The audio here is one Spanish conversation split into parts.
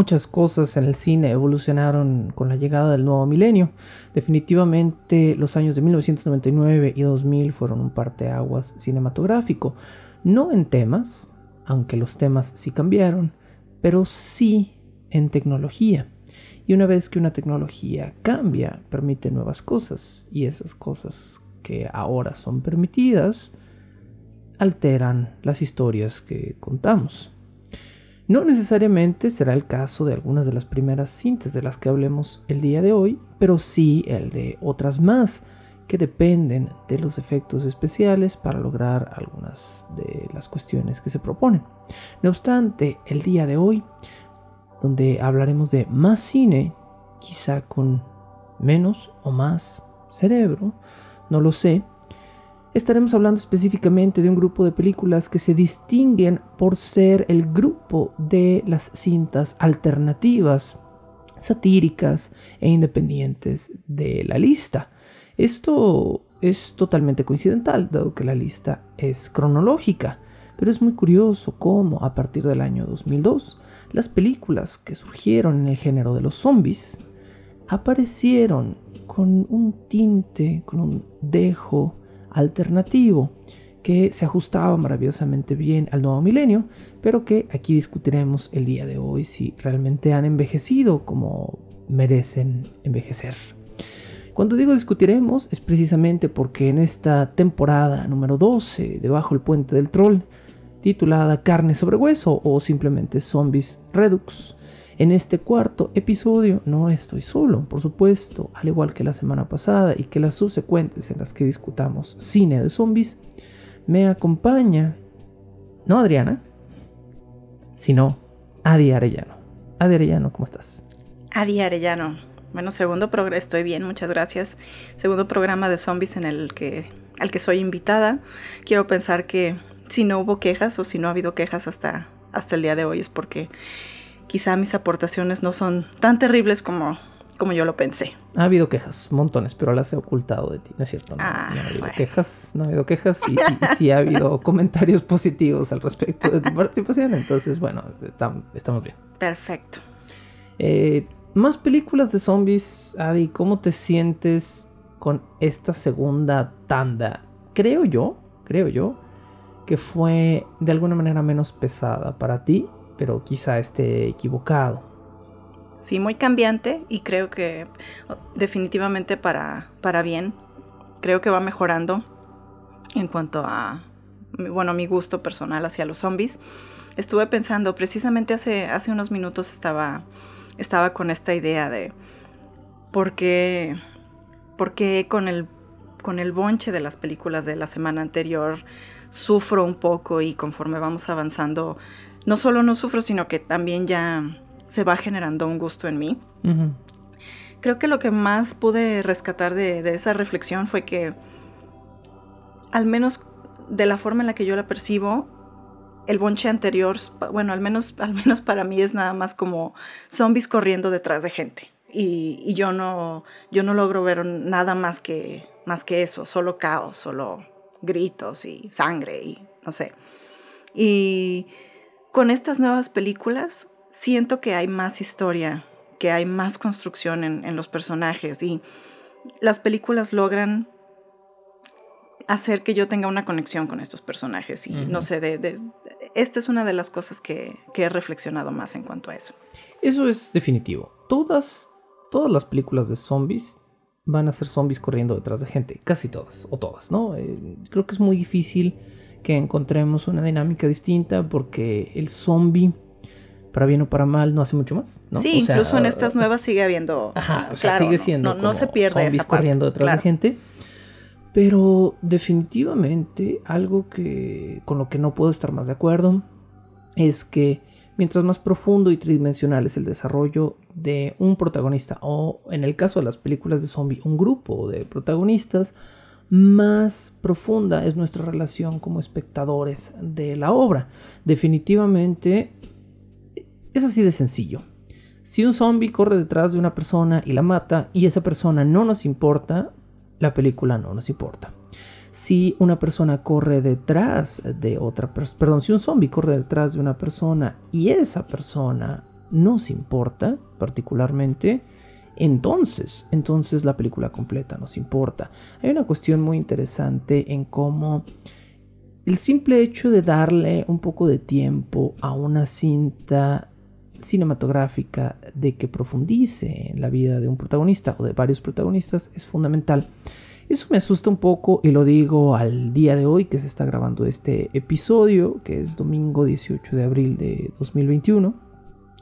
Muchas cosas en el cine evolucionaron con la llegada del nuevo milenio. Definitivamente los años de 1999 y 2000 fueron un parteaguas cinematográfico. No en temas, aunque los temas sí cambiaron, pero sí en tecnología. Y una vez que una tecnología cambia, permite nuevas cosas. Y esas cosas que ahora son permitidas alteran las historias que contamos. No necesariamente será el caso de algunas de las primeras cintas de las que hablemos el día de hoy, pero sí el de otras más que dependen de los efectos especiales para lograr algunas de las cuestiones que se proponen. No obstante, el día de hoy, donde hablaremos de más cine, quizá con menos o más cerebro, no lo sé, estaremos hablando específicamente de un grupo de películas que se distinguen por ser el grupo de las cintas alternativas, satíricas e independientes de la lista. Esto es totalmente coincidental, dado que la lista es cronológica, pero es muy curioso cómo a partir del año 2002 las películas que surgieron en el género de los zombies aparecieron con un tinte, con un dejo alternativo que se ajustaba maravillosamente bien al nuevo milenio, pero que aquí discutiremos el día de hoy si realmente han envejecido como merecen envejecer. Cuando digo discutiremos es precisamente porque en esta temporada número 12 debajo del puente del troll, titulada Carne sobre hueso o simplemente Zombies Redux, en este cuarto episodio no estoy solo, por supuesto, al igual que la semana pasada y que las subsecuentes en las que discutamos cine de zombies, me acompaña, no Adriana, sino Adi Arellano. Adi Arellano, ¿cómo estás? Adi Arellano. Bueno, segundo programa, estoy bien, muchas gracias. Segundo programa de zombies en el que, al que soy invitada. Quiero pensar que si no hubo quejas o si no ha habido quejas hasta, hasta el día de hoy es porque quizá mis aportaciones no son tan terribles como, como yo lo pensé. Ha habido quejas, montones, pero las he ocultado de ti, ¿no es cierto? No, Ah, ha habido bueno. quejas, no ha habido quejas y, y sí ha habido comentarios positivos al respecto de tu participación, entonces bueno, tam- estamos bien. Perfecto. Eh, más películas de zombies, Adi, ¿cómo te sientes con esta segunda tanda? Creo yo, creo yo, que fue de alguna manera menos pesada para ti, pero quizá esté equivocado. Sí, muy cambiante y creo que oh, definitivamente para, para bien. Creo que va mejorando en cuanto a, bueno, mi gusto personal hacia los zombies. Estuve pensando, precisamente hace, hace unos minutos estaba, estaba con esta idea de por qué, por qué con, el, con el bonche de las películas de la semana anterior sufro un poco y conforme vamos avanzando, no solo no sufro, sino que también ya se va generando un gusto en mí. Creo que lo que más pude rescatar de, de esa reflexión fue que, al menos de la forma en la que yo la percibo, el bonche anterior, bueno, al menos, al menos para mí es nada más como zombies corriendo detrás de gente. Y, y yo, no, yo no logro ver nada más que, más que eso, solo caos, solo gritos y sangre y no sé. Y con estas nuevas películas siento que hay más historia, que hay más construcción en, en los personajes y las películas logran hacer que yo tenga una conexión con estos personajes y no sé, de, de- esta es una de las cosas que, que he reflexionado más en cuanto a eso. Eso es definitivo. Todas, todas las películas de zombies van a ser zombies corriendo detrás de gente. Casi todas, o todas, ¿no? Eh, creo que es muy difícil que encontremos una dinámica distinta porque el zombie para bien o para mal, no hace mucho más. ¿no? Sí, incluso en estas nuevas sigue habiendo. Ajá, o sea, sigue siendo. No, no se pierde. Zombies corriendo detrás de gente. Pero definitivamente algo que con lo que no puedo estar más de acuerdo es que mientras más profundo y tridimensional es el desarrollo de un protagonista o en el caso de las películas de zombie un grupo de protagonistas, más profunda es nuestra relación como espectadores de la obra. Definitivamente es así de sencillo. Si un zombie corre detrás de una persona y la mata y esa persona no nos importa, la película no nos importa. Si una persona corre detrás de otra persona, perdón, si un zombie corre detrás de una persona y esa persona nos importa particularmente, entonces, entonces la película completa nos importa. Hay una cuestión muy interesante en cómo el simple hecho de darle un poco de tiempo a una cinta cinematográfica de que profundice en la vida de un protagonista o de varios protagonistas es fundamental. Eso me asusta un poco y lo digo al día de hoy que se está grabando este episodio, que es domingo 18 de abril de 2021,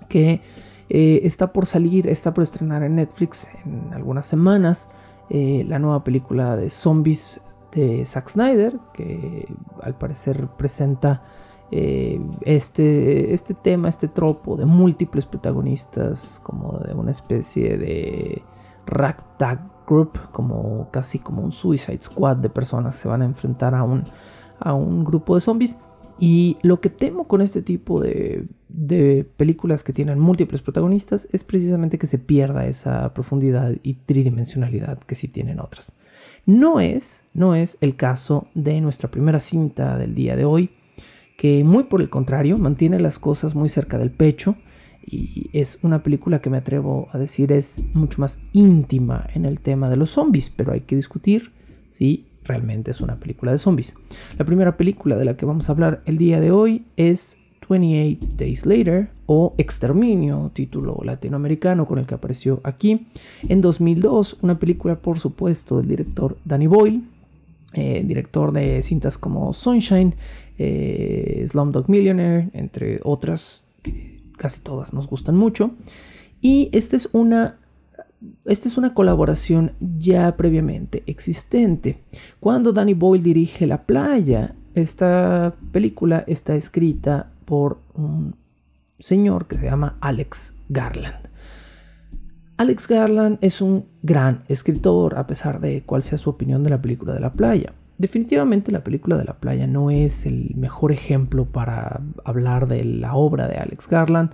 que eh, está por salir, está por estrenar en Netflix en algunas semanas eh, la nueva película de zombies de Zack Snyder, que al parecer presenta eh, este, este tema, este tropo de múltiples protagonistas, como de una especie de ragtag group, como casi como un Suicide Squad de personas que se van a enfrentar a un, a un grupo de zombies. Y lo que temo con este tipo de, películas que tienen múltiples protagonistas es precisamente que se pierda esa profundidad y tridimensionalidad que sí tienen otras. No es, no es el caso de nuestra primera cinta del día de hoy, que muy por el contrario mantiene las cosas muy cerca del pecho y es una película que me atrevo a decir es mucho más íntima en el tema de los zombies, pero hay que discutir si realmente es una película de zombies. La primera película de la que vamos a hablar el día de hoy es 28 Days Later o Exterminio, título latinoamericano con el que apareció aquí en 2002, una película por supuesto del director Danny Boyle, eh, director de cintas como Sunshine, eh, Slumdog Millionaire, entre otras, que casi todas nos gustan mucho. Y esta es una esta es una colaboración ya previamente existente. Cuando Danny Boyle dirige La playa, esta película está escrita por un señor que se llama Alex Garland. Alex Garland es un gran escritor, a pesar de cuál sea su opinión de la película de la playa. Definitivamente la película de la playa no es el mejor ejemplo para hablar de la obra de Alex Garland.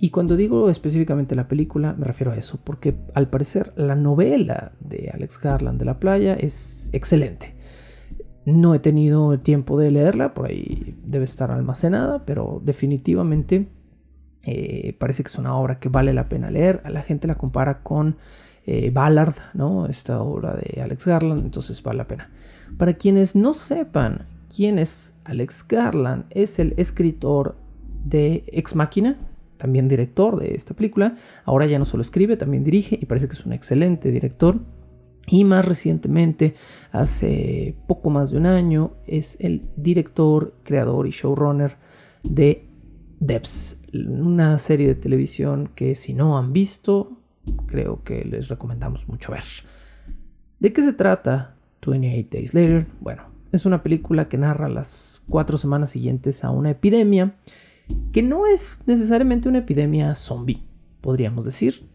Y cuando digo específicamente la película, me refiero a eso, porque al parecer la novela de Alex Garland de la playa es excelente. No he tenido tiempo de leerla, por ahí debe estar almacenada, pero definitivamente eh, parece que es una obra que vale la pena leer. La gente la compara con eh, Ballard, ¿no? Esta obra de Alex Garland, entonces vale la pena. Para quienes no sepan quién es Alex Garland, es el escritor de Ex Machina, también director de esta película. Ahora ya no solo escribe, también dirige y parece que es un excelente director. Y más recientemente, hace poco más de un año, es el director, creador y showrunner de Debs, una serie de televisión que si no han visto, creo que les recomendamos mucho ver. ¿De qué se trata 28 Days Later? Bueno, es una película que narra las cuatro semanas siguientes a una epidemia que no es necesariamente una epidemia zombie, podríamos decir.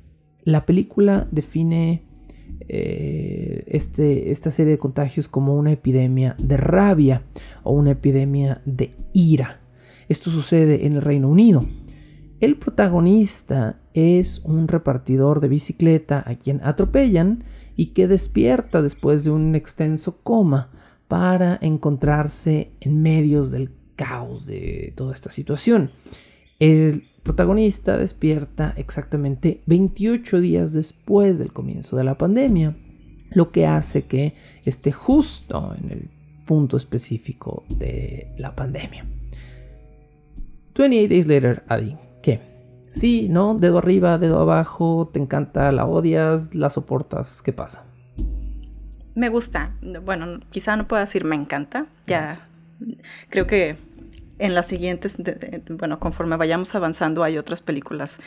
La película define eh, este, esta serie de contagios como una epidemia de rabia o una epidemia de ira. Esto sucede en el Reino Unido. El protagonista es un repartidor de bicicleta a quien atropellan y que despierta después de un extenso coma para encontrarse en medio del caos de toda esta situación. El protagonista despierta exactamente 28 días después del comienzo de la pandemia, lo que hace que esté justo en el punto específico de la pandemia. 28 Days Later, Adi. ¿Qué? Sí, ¿no? Dedo arriba, dedo abajo, te encanta, la odias, la soportas, ¿qué pasa? Me gusta. Bueno, quizá no pueda decir me encanta. Ya creo que en las siguientes, bueno, conforme vayamos avanzando, hay otras películas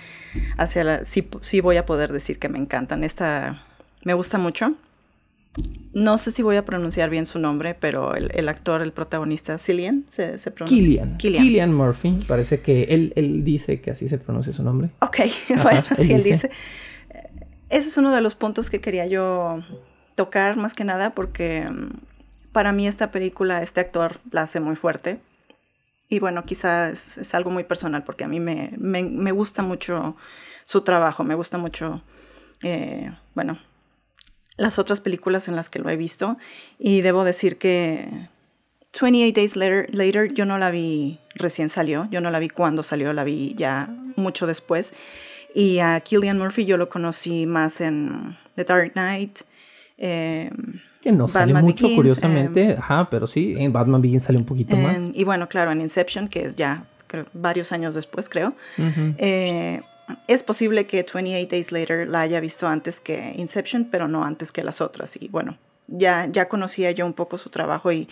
hacia la, sí, sí voy a poder decir que me encantan. Esta me gusta mucho. No sé si voy a pronunciar bien su nombre, pero el, actor, el protagonista, Cillian, ¿se, se pronuncia? Killian. Killian. Murphy. Parece que él, él, dice que así se pronuncia su nombre. Ok, bueno, sí, él dice. Ese es uno de los puntos que quería yo tocar más que nada porque mm, para mí esta película, este actor la hace muy fuerte. Y bueno, quizás es, algo muy personal porque a mí me, me, me, gusta mucho su trabajo, me gusta mucho, eh, bueno, las otras películas en las que lo he visto. Y debo decir que 28 Days Later, later yo no la vi recién salió, yo no la vi cuando salió, la vi ya mucho después. Y a Killian Murphy yo lo conocí más en The Dark Knight. Eh, que no sale mucho, curiosamente. Em, Ajá, pero sí, en Batman Begins sale un poquito más. Y bueno, claro, en Inception, que es ya varios años después, creo. Eh, es posible que 28 Days Later la haya visto antes que Inception, pero no antes que las otras. Y bueno, ya, ya conocía yo un poco su trabajo y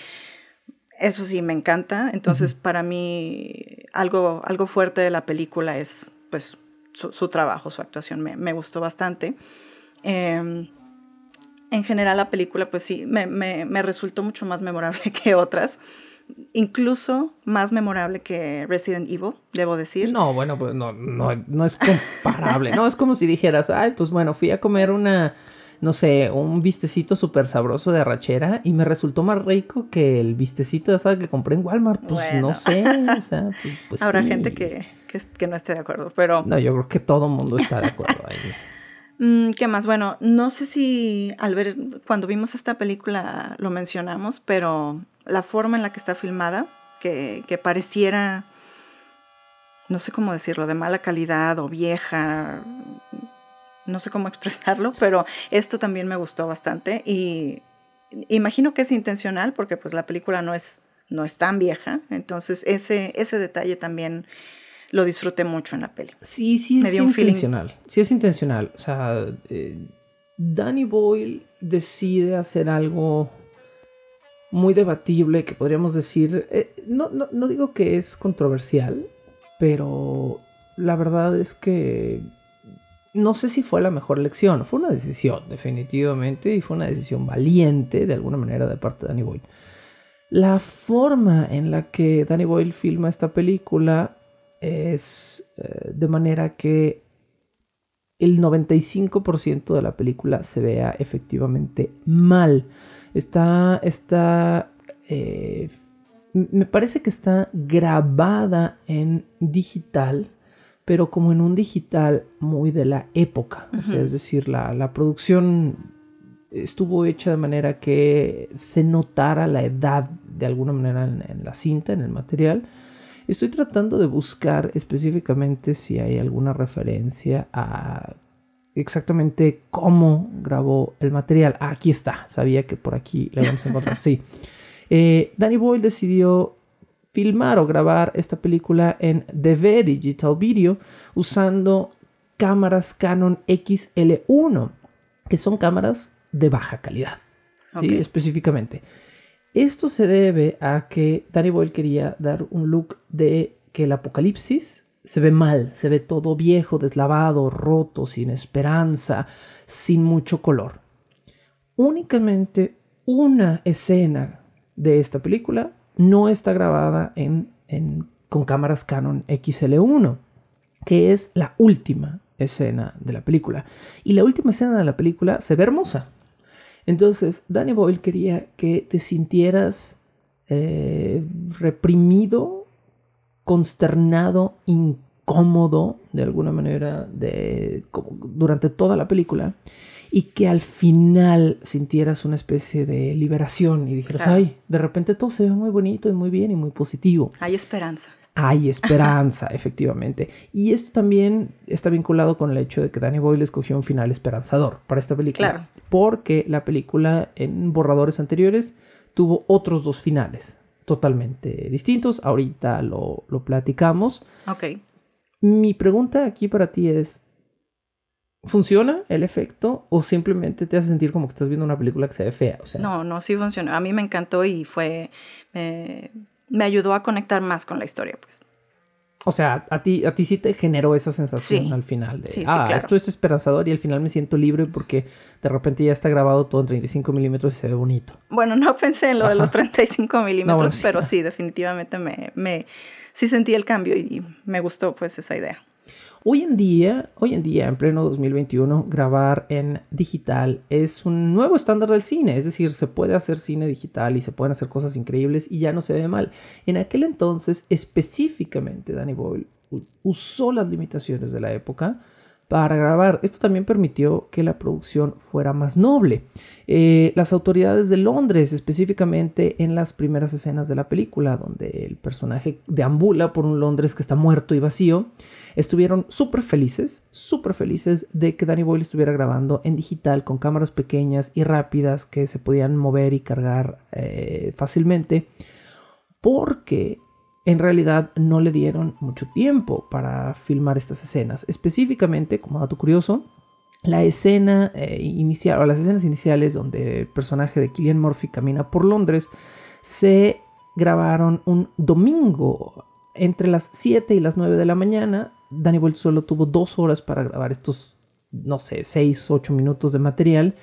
eso sí me encanta. Entonces, para mí, algo, algo fuerte de la película es pues su, trabajo, su actuación. Me, gustó bastante. Em, en general, la película, pues sí, me, me resultó mucho más memorable que otras incluso más memorable que Resident Evil, debo decir. No, bueno, pues no, no, no es comparable, ¿no? Es como si dijeras, ay, pues bueno, fui a comer una, no sé, un vistecito súper sabroso de arrachera y me resultó más rico que el vistecito de asada que compré en Walmart. Pues no sé, o sea, pues, pues Habrá gente que, que, no esté de acuerdo, pero... No, yo creo que todo mundo está de acuerdo ahí. Mm, ¿Qué más? Bueno, no sé si al ver, cuando vimos esta película lo mencionamos, pero la forma en la que está filmada, que, pareciera, no sé cómo decirlo, de mala calidad o vieja, no sé cómo expresarlo, pero esto también me gustó bastante y imagino que es intencional porque pues la película no es, no es tan vieja, entonces ese, ese detalle también lo disfruté mucho en la peli. Sí, sí es intencional, sí es intencional, o sea, eh, Danny Boyle decide hacer algo muy debatible que podríamos decir, eh, no, no, digo que es controversial, pero la verdad es que no sé si fue la mejor elección, fue una decisión definitivamente y fue una decisión valiente de alguna manera de parte de Danny Boyle. La forma en la que Danny Boyle filma esta película es eh, de manera que el 95% de la película se vea efectivamente mal. Está, está, eh, me parece que está grabada en digital, pero como en un digital muy de la época. es decir, la, producción estuvo hecha de manera que se notara la edad de alguna manera en, la cinta, en el material. Estoy tratando de buscar específicamente si hay alguna referencia a exactamente cómo grabó el material. aquí está, sabía que por aquí le vamos a encontrar. Sí. Eh, Danny Boyle decidió filmar o grabar esta película en DV Digital Video usando cámaras Canon XL1, que son cámaras de baja calidad. ¿sí? Específicamente. Esto se debe a que Danny Boyle quería dar un look de que el apocalipsis se ve mal, se ve todo viejo, deslavado, roto, sin esperanza, sin mucho color. Únicamente una escena de esta película no está grabada en, con cámaras Canon XL1, que es la última escena de la película. Y la última escena de la película se ve hermosa. Entonces, Danny Boyle quería que te sintieras eh, reprimido consternado, incómodo de alguna manera de, durante toda la película y que al final sintieras una especie de liberación y dijeras, ay, de repente todo se ve muy bonito y muy bien y muy positivo. Hay esperanza. Hay esperanza, efectivamente. Y esto también está vinculado con el hecho de que Danny Boyle escogió un final esperanzador para esta película. Claro. Porque la película en borradores anteriores tuvo otros dos finales totalmente distintos. Ahorita lo, platicamos. Ok. Mi pregunta aquí para ti es, ¿funciona el efecto o simplemente te hace sentir como que estás viendo una película que se ve fea? No, no, sí funciona. A mí me encantó y fue... me ayudó a conectar más con la historia, pues. O sea, a ti, a ti sí te generó esa sensación Sí. al final de, Sí, sí, ah, claro. esto es esperanzador y al final me siento libre porque de repente ya está grabado todo en 35 milímetros y se ve bonito. Bueno, no pensé en lo de los Ajá. 35 milímetros, bueno, sí. pero sí, definitivamente me, me, sí sentí el cambio y me gustó pues esa idea. Hoy en día, hoy en día, en pleno 2021, grabar en digital es un nuevo estándar del cine. Es decir, se puede hacer cine digital y se pueden hacer cosas increíbles y ya no se ve mal. En aquel entonces, específicamente, Danny Boyle usó las limitaciones de la época para grabar. Esto también permitió que la producción fuera más noble. Eh, las autoridades de Londres, específicamente en las primeras escenas de la película, donde el personaje deambula por un Londres que está muerto y vacío, estuvieron súper felices, súper felices de que Danny Boyle estuviera grabando en digital con cámaras pequeñas y rápidas que se podían mover y cargar eh, fácilmente, porque en realidad no le dieron mucho tiempo para filmar estas escenas. Específicamente, como dato curioso, la escena eh, inicial o las escenas iniciales donde el personaje de Killian Murphy camina por Londres se grabaron un domingo entre las 7 y las 9 de la mañana. Danny Boyle solo tuvo dos horas para grabar estos, no sé, 6, 8 minutos de material.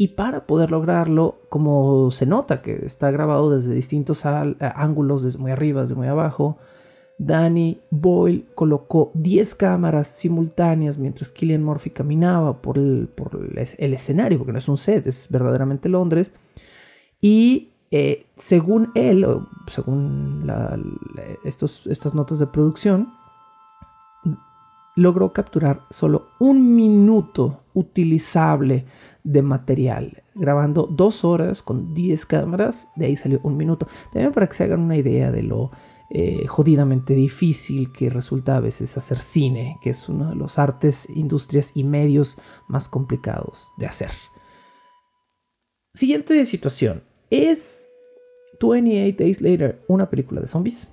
Y para poder lograrlo, como se nota que está grabado desde distintos eh, ángulos, desde muy arriba, desde muy abajo, Danny Boyle colocó 10 cámaras simultáneas mientras Killian Murphy caminaba por el, por el es- el escenario, porque no es un set, es verdaderamente Londres. Y eh, según él, según estos, estas notas de producción, logró capturar solo un minuto utilizable de material, grabando dos horas con 10 cámaras, de ahí salió un minuto. También para que se hagan una idea de lo eh, jodidamente difícil que resulta a veces hacer cine, que es uno de los artes, industrias y medios más complicados de hacer. Siguiente situación. ¿Es 28 Days Later una película de zombies?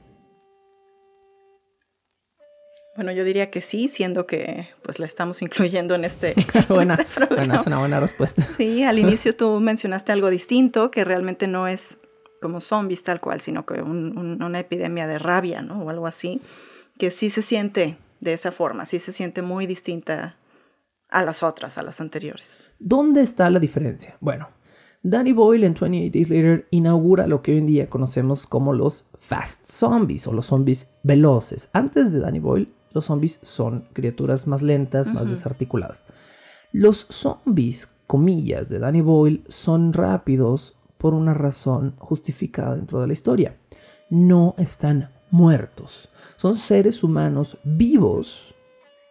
Bueno, yo diría que sí, siendo que pues la estamos incluyendo en este, en buena, este programa. buena, es una buena respuesta. Sí, al inicio tú mencionaste algo distinto, que realmente no es como zombies tal cual, sino que un- un- una epidemia de rabia, ¿no? O algo así, que sí se siente de esa forma, sí se siente muy distinta a las otras, a las anteriores. ¿Dónde está la diferencia? Bueno, Danny Boyle en 28 Days Later inaugura lo que hoy en día conocemos como los fast zombies o los zombies veloces. Antes de Danny Boyle, los zombies son criaturas más lentas, más desarticuladas. Los zombies, comillas, de Danny Boyle son rápidos por una razón justificada dentro de la historia. No están muertos. Son seres humanos vivos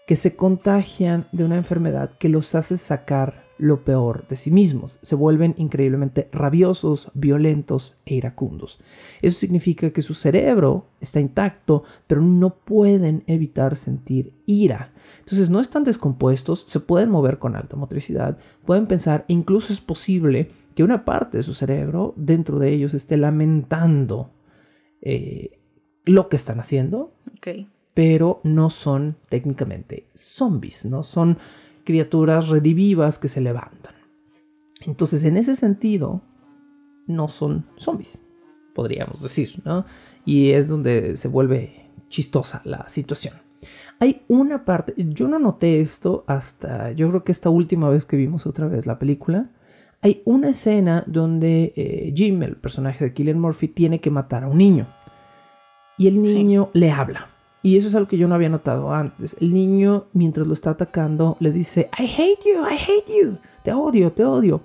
que se contagian de una enfermedad que los hace sacar lo peor de sí mismos. Se vuelven increíblemente rabiosos, violentos e iracundos. Eso significa que su cerebro está intacto, pero no pueden evitar sentir ira. Entonces no están descompuestos, se pueden mover con alta motricidad, pueden pensar, incluso es posible que una parte de su cerebro dentro de ellos esté lamentando eh, lo que están haciendo, pero no son técnicamente zombies, no son criaturas redivivas que se levantan. Entonces, en ese sentido, no son zombies, podríamos decir, ¿no? Y es donde se vuelve chistosa la situación. Hay una parte, yo no noté esto hasta, yo creo que esta última vez que vimos otra vez la película, hay una escena donde eh, Jim, el personaje de Killian Murphy, tiene que matar a un niño. Y el Sí. niño le habla. Y eso es algo que yo no había notado antes. El niño, mientras lo está atacando, le dice, I hate you, I hate you. Te odio, te odio.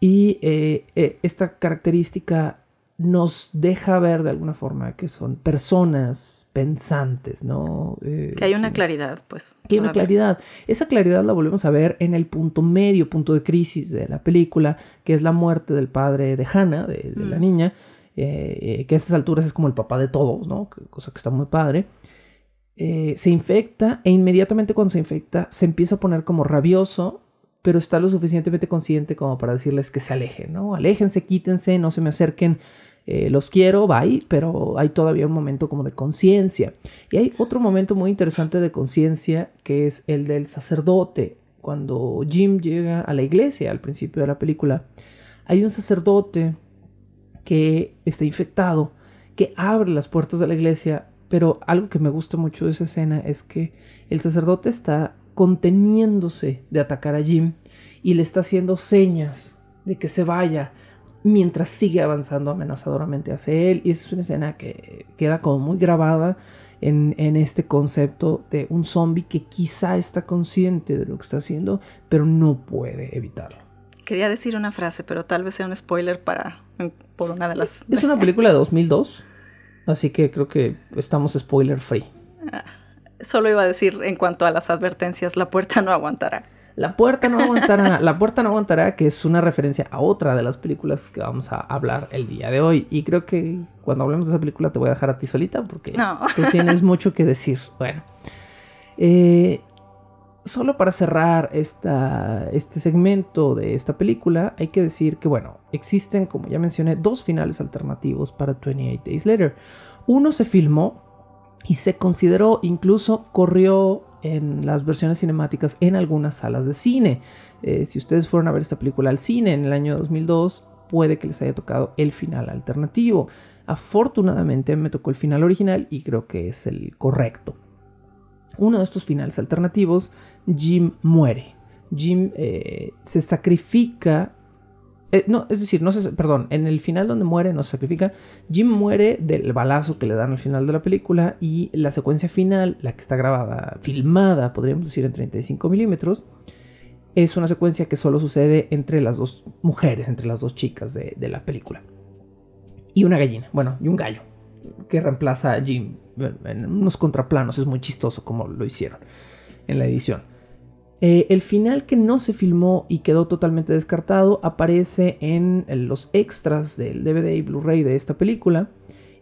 Y eh, eh, esta característica nos deja ver de alguna forma que son personas pensantes, ¿no? Eh, Que hay una sí. claridad, pues. Que hay una claridad. Esa claridad la volvemos a ver en el punto medio, punto de crisis de la película, que es la muerte del padre de Hannah, de, de la Mm. niña, eh, que a estas alturas es como el papá de todos, ¿no? Cosa que está muy padre. Eh, se infecta e inmediatamente cuando se infecta se empieza a poner como rabioso, pero está lo suficientemente consciente como para decirles que se alejen, ¿no? Aléjense, quítense, no se me acerquen, eh, los quiero, bye, pero hay todavía un momento como de conciencia. Y hay otro momento muy interesante de conciencia que es el del sacerdote. Cuando Jim llega a la iglesia al principio de la película, hay un sacerdote que está infectado que abre las puertas de la iglesia, pero algo que me gusta mucho de esa escena es que el sacerdote está conteniéndose de atacar a Jim y le está haciendo señas de que se vaya mientras sigue avanzando amenazadoramente hacia él. Y esa es una escena que queda como muy grabada en, este concepto de un zombie que quizá está consciente de lo que está haciendo, pero no puede evitarlo. Quería decir una frase, pero tal vez sea un spoiler para por una de las. Es una película de 2002, así que creo que estamos spoiler free. Ah, solo iba a decir en cuanto a las advertencias, la puerta no aguantará. La puerta no aguantará, la puerta no aguantará, que es una referencia a otra de las películas que vamos a hablar el día de hoy. Y creo que cuando hablemos de esa película te voy a dejar a ti solita porque tú tienes mucho que decir. Bueno, eh, solo para cerrar este segmento de esta película, hay que decir que, bueno, existen, como ya mencioné, dos finales alternativos para 28 Days Later. Uno se filmó y se consideró, incluso corrió en las versiones cinemáticas en algunas salas de cine. Eh, si ustedes fueron a ver esta película al cine en el año 2002, puede que les haya tocado el final alternativo. Afortunadamente me tocó el final original y creo que es el correcto. Uno de estos finales alternativos, Jim muere. Jim eh, se sacrifica eh, no, es decir, no se, perdón, en el final donde muere, no se sacrifica, Jim muere del balazo que le dan al final de la película y la secuencia final, la que está grabada, filmada, podríamos decir en 35 milímetros, es una secuencia que solo sucede entre las dos mujeres, entre las dos chicas de, de la película. Y una gallina, bueno, y un gallo, que reemplaza a Jim en unos contraplanos, es muy chistoso como lo hicieron en la edición. Eh, el final que no se filmó y quedó totalmente descartado aparece en los extras del DVD y Blu-ray de esta película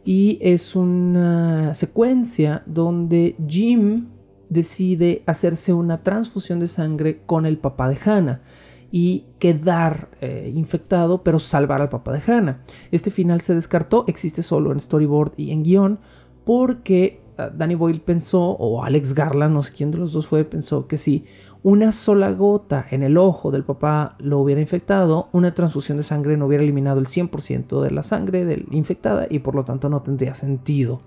y es una secuencia donde Jim decide hacerse una transfusión de sangre con el papá de Hannah y quedar eh, infectado pero salvar al papá de Hannah. Este final se descartó, existe solo en storyboard y en guion porque ah, Danny Boyle pensó, o Alex Garland, no sé quién de los dos fue, pensó que si una sola gota en el ojo del papá lo hubiera infectado, una transfusión de sangre no hubiera eliminado el 100% de la sangre infectada y por lo tanto no tendría sentido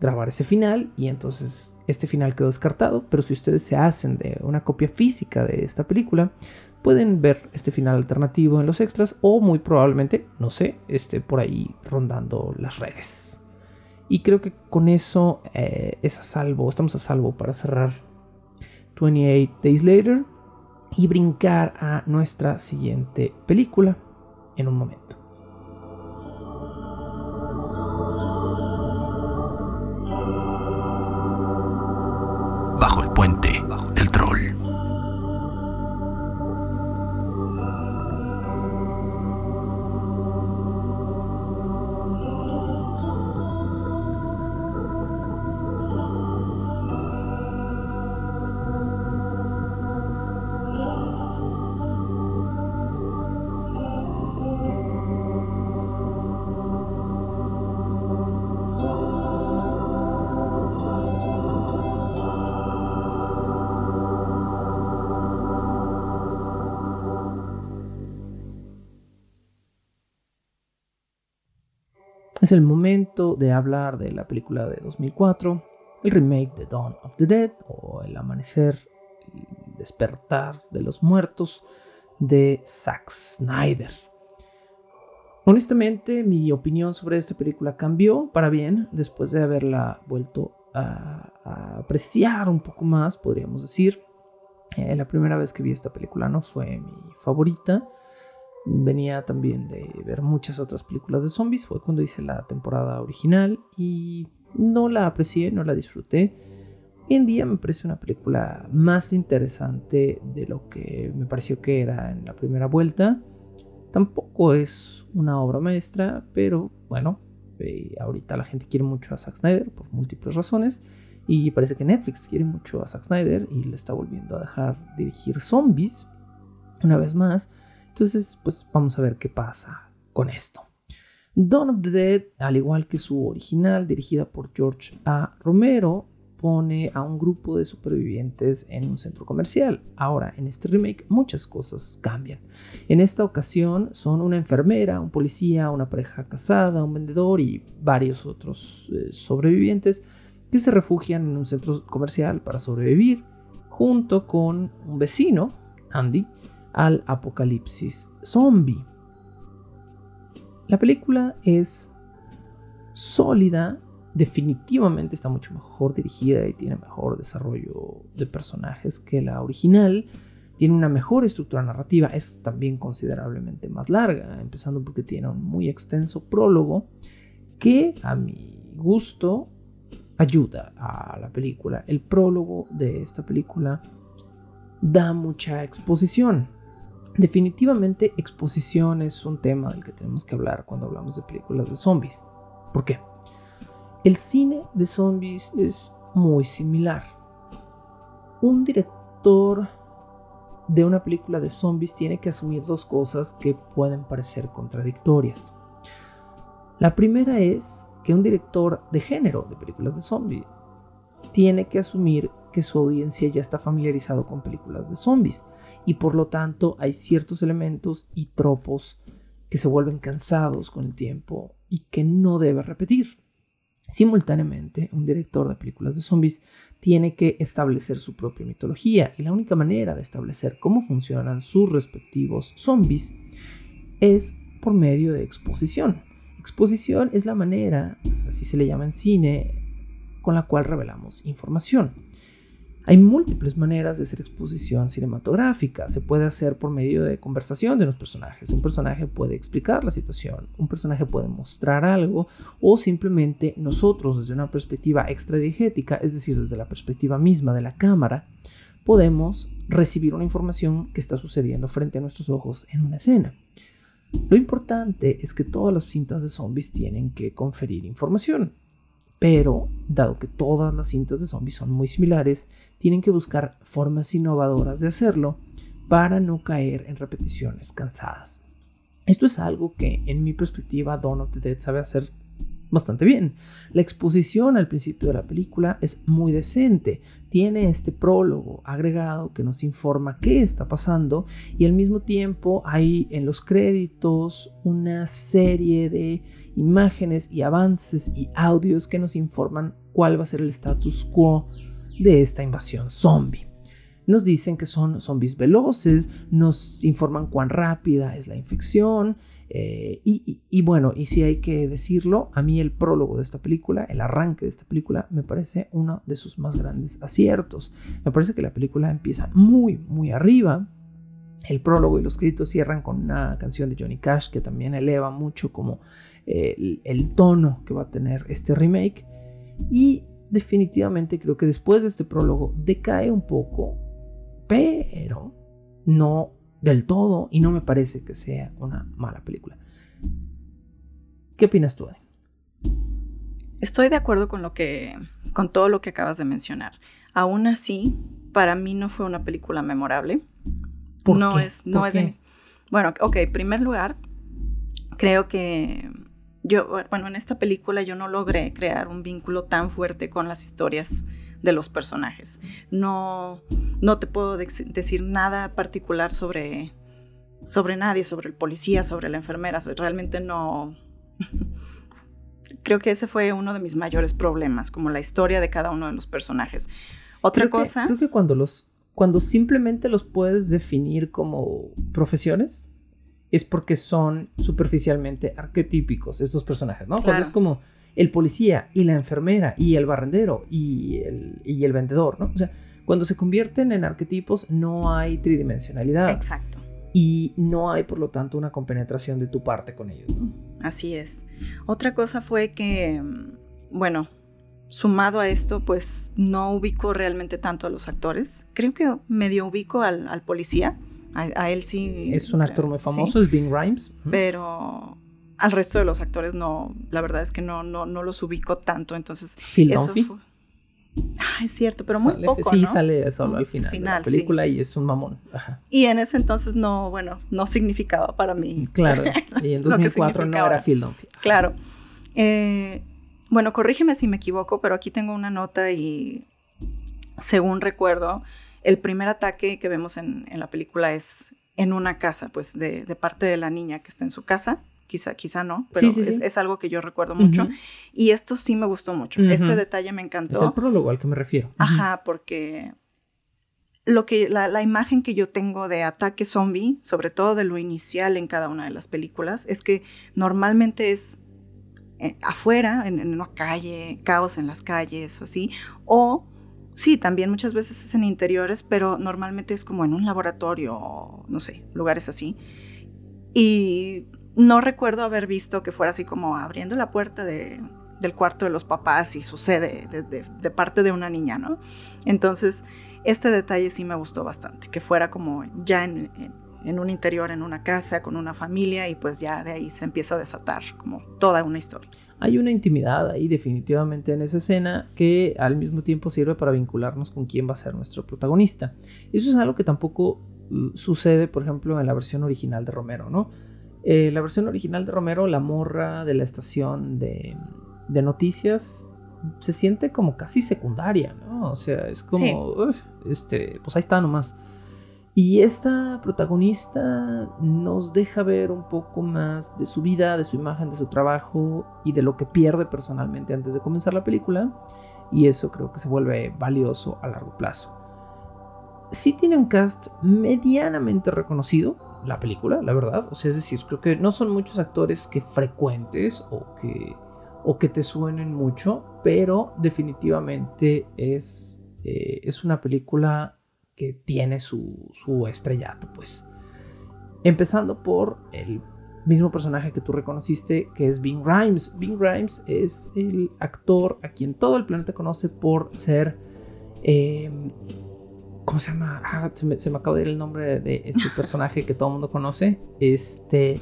grabar ese final y entonces este final quedó descartado, pero si ustedes se hacen de una copia física de esta película, pueden ver este final alternativo en los extras o muy probablemente, no sé, esté por ahí rondando las redes. Y creo que con eso eh, es a salvo, estamos a salvo para cerrar 28 Days Later y brincar a nuestra siguiente película en un momento. Bajo el puente Es el momento de hablar de la película de 2004, el remake de Dawn of the Dead o El Amanecer, el Despertar de los Muertos de Zack Snyder. Honestamente, mi opinión sobre esta película cambió para bien después de haberla vuelto a, apreciar un poco más, podríamos decir. Eh, la primera vez que vi esta película no fue mi favorita venía también de ver muchas otras películas de zombies. Fue cuando hice la temporada original y no la aprecié, no la disfruté. Hoy en día me parece una película más interesante de lo que me pareció que era en la primera vuelta. Tampoco es una obra maestra, pero bueno, eh, ahorita la gente quiere mucho a Zack Snyder por múltiples razones. Y parece que Netflix quiere mucho a Zack Snyder y le está volviendo a dejar dirigir zombies una vez más. Entonces, pues vamos a ver qué pasa con esto. Dawn of the Dead, al igual que su original, dirigida por George A. Romero, pone a un grupo de supervivientes en un centro comercial. Ahora, en este remake muchas cosas cambian. En esta ocasión son una enfermera, un policía, una pareja casada, un vendedor y varios otros eh, sobrevivientes que se refugian en un centro comercial para sobrevivir junto con un vecino, Andy, al apocalipsis zombie. La película es sólida, definitivamente está mucho mejor dirigida y tiene mejor desarrollo de personajes que la original. Tiene una mejor estructura narrativa, es también considerablemente más larga, empezando porque tiene un muy extenso prólogo que a mi gusto ayuda a la película. El prólogo de esta película da mucha exposición. Definitivamente exposición es un tema del que tenemos que hablar cuando hablamos de películas de zombies. ¿Por qué? El cine de zombies es muy similar. Un director de una película de zombies tiene que asumir dos cosas que pueden parecer contradictorias. La primera es que un director de género de películas de zombies tiene que asumir que su audiencia ya está familiarizado con películas de zombies y por lo tanto hay ciertos elementos y tropos que se vuelven cansados con el tiempo y que no debe repetir. Simultáneamente, un director de películas de zombies tiene que establecer su propia mitología y la única manera de establecer cómo funcionan sus respectivos zombies es por medio de exposición. Exposición es la manera, así se le llama en cine, con la cual revelamos información. Hay múltiples maneras de hacer exposición cinematográfica. Se puede hacer por medio de conversación de los personajes. Un personaje puede explicar la situación, un personaje puede mostrar algo o simplemente nosotros desde una perspectiva extradigética, es decir, desde la perspectiva misma de la cámara, podemos recibir una información que está sucediendo frente a nuestros ojos en una escena. Lo importante es que todas las cintas de zombies tienen que conferir información. Pero, dado que todas las cintas de zombies son muy similares, tienen que buscar formas innovadoras de hacerlo para no caer en repeticiones cansadas. Esto es algo que, en mi perspectiva, Dawn of the Dead sabe hacer bastante bien. La exposición al principio de la película es muy decente. Tiene este prólogo agregado que nos informa qué está pasando y al mismo tiempo hay en los créditos una serie de imágenes y avances y audios que nos informan cuál va a ser el status quo de esta invasión zombie. Nos dicen que son zombies veloces, nos informan cuán rápida es la infección, eh, y, bueno, y si hay que decirlo, a mí el prólogo de esta película, el arranque de esta película, me parece uno de sus más grandes aciertos. Me parece que la película empieza muy, muy arriba. El prólogo y los créditos cierran con una canción de Johnny Cash que también eleva mucho como eh, el tono que va a tener este remake. Y definitivamente creo que después de este prólogo decae un poco, pero no del todo y no me parece que sea una mala película. ¿Qué opinas tú, Adi? Estoy de acuerdo con lo que con todo lo que acabas de mencionar. Aún así, para mí no fue una película memorable. no es no es de Bueno, ok, en primer lugar, creo que yo bueno, en esta película yo no logré crear un vínculo tan fuerte con las historias de los personajes. No, no te puedo decir nada particular sobre, sobre nadie, sobre el policía, sobre la enfermera. Realmente no... Creo que ese fue uno de mis mayores problemas, como la historia de cada uno de los personajes. Otra cosa... creo que cuando los... Cuando simplemente los puedes definir como profesiones, es porque son superficialmente arquetípicos estos personajes, ¿no? Cuando es como el policía y la enfermera y el barrendero y el, y el vendedor, ¿no? O sea, cuando se convierten en arquetipos no hay tridimensionalidad. Exacto. Y no hay, por lo tanto, una compenetración de tu parte con ellos. ¿no? Así es. Otra cosa fue que, bueno, sumado a esto, pues no ubico realmente tanto a los actores. Creo que medio ubico al, policía. A, él sí. Es un actor muy famoso, es Bing Rhymes. Pero al resto de los actores no, la verdad es que no, no, no los ubico tanto, entonces... Phil Dunphy. Ah, es cierto, pero muy poco, Sí, sale solo al final, de la película y es un mamón. Y en ese entonces no, bueno, no significaba para mí. Claro, y en 2004 no era Phil Dunphy. Claro. Eh, bueno, corrígeme si me equivoco, pero aquí tengo una nota y según recuerdo, el primer ataque que vemos en, en la película es en una casa, pues de, de, parte de la niña que está en su casa. Quizá, quizá no, pero Sí, sí, es, es algo que yo recuerdo mucho. Y esto sí me gustó mucho. Ujú. Este detalle me Es encantó. el prólogo al que me refiero. Ajá, porque lo que la, la imagen que yo tengo de ataque zombie, sobre todo de lo inicial en cada una de las películas, es que normalmente es eh, afuera, en, en una calle, caos en las calles o así, o sí, también muchas veces es en interiores, pero normalmente es como en un laboratorio, no sé, lugares así. Y no recuerdo haber visto que fuera así como abriendo la puerta de, del cuarto de los papás y sucede de, parte de una niña, ¿no? Entonces, este detalle sí me gustó bastante, que fuera como ya en, en- en un interior, en una casa, con una familia, y pues ya de ahí se empieza a desatar como toda una historia. Hay una intimidad ahí definitivamente en esa escena que al mismo tiempo sirve para vincularnos con quién va a ser nuestro protagonista. Eso es algo que tampoco uh, sucede, por ejemplo, en la versión original de Romero, ¿no? Eh, la versión original de Romero, la morra de la estación de, de noticias se siente como casi secundaria, ¿no? O sea, es como, "Uf, este, pues ahí está nomás. Y esta protagonista nos deja ver un poco más de su vida, de su imagen, de su trabajo y de lo que pierde personalmente antes de comenzar la película. Y eso creo que se vuelve valioso a largo plazo. Sí tiene un cast medianamente reconocido, la película, la verdad. O sea, es decir, creo que no son muchos actores que frecuentes o que, o que te suenen mucho, pero definitivamente es, eh, es una película que tiene su, su estrellato, pues. Empezando por el mismo personaje que tú reconociste, que es Bing Grimes. Bing Grimes es el actor a quien todo el planeta conoce por ser... eh, ¿Cómo se llama? Ah, se, me, se me acaba de ir el nombre de este personaje que todo el mundo conoce. Este,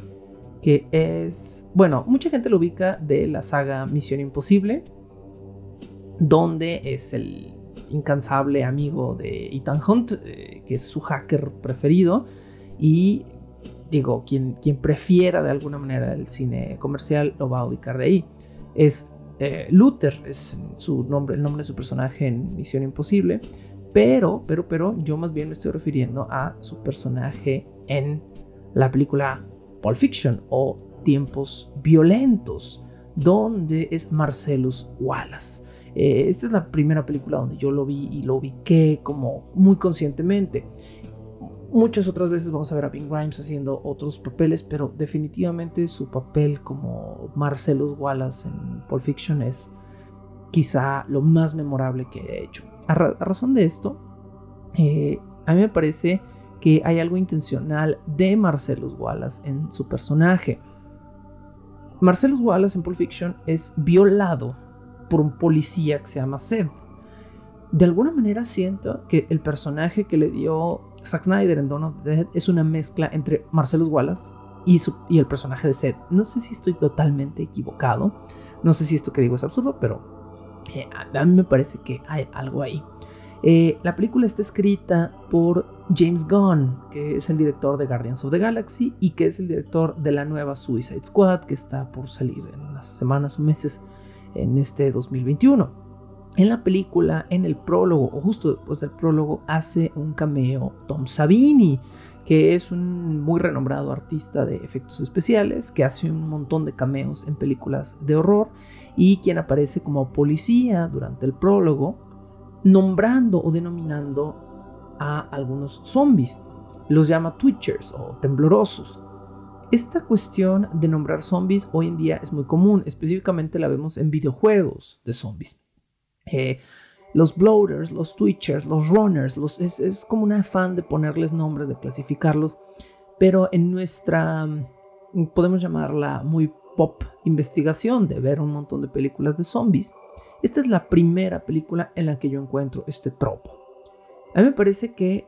que es... Bueno, mucha gente lo ubica de la saga Misión Imposible, donde es el incansable amigo de Ethan Hunt, eh, que es su hacker preferido. Y digo, quien, quien prefiera de alguna manera el cine comercial lo va a ubicar de ahí. Es eh, Luther, es su nombre, el nombre de su personaje en Misión Imposible. Pero, pero, pero, yo más bien me estoy refiriendo a su personaje en la película Pulp Fiction o Tiempos Violentos, donde es Marcellus Wallace. Eh, esta es la primera película donde yo lo vi y lo ubiqué como muy conscientemente. Muchas otras veces vamos a ver a Bing Grimes haciendo otros papeles, pero definitivamente su papel como Marcellus Wallace en Pulp Fiction es quizá lo más memorable que he hecho. A, ra a razón de esto, eh, a mí me parece que hay algo intencional de Marcellus Wallace en su personaje. Marcellus Wallace en Pulp Fiction es violado por un policía que se llama Seth. De alguna manera siento que el personaje que le dio Zack Snyder en Dawn of the Dead es una mezcla entre Marcellus Wallace y, su, y el personaje de Seth. No sé si estoy totalmente equivocado. No sé si esto que digo es absurdo, pero a, a, mí me parece que hay algo ahí. Eh, la película está escrita por James Gunn, que es el director de Guardians of the Galaxy y que es el director de la nueva Suicide Squad, que está por salir en unas semanas o meses en este 2021. En la película, en el prólogo, o justo después del prólogo, hace un cameo Tom Savini, que es un muy renombrado artista de efectos especiales, que hace un montón de cameos en películas de horror y quien aparece como policía durante el prólogo, nombrando o denominando a algunos zombies. Los llama twitchers o temblorosos. Esta cuestión de nombrar zombies hoy en día es muy común, específicamente la vemos en videojuegos de zombies. Eh, los bloaters, los twitchers, los runners, es, es, como un afán de ponerles nombres, de clasificarlos, pero en nuestra, podemos llamarla muy pop investigación, de ver un montón de películas de zombies, esta es la primera película en la que yo encuentro este tropo. A mí me parece que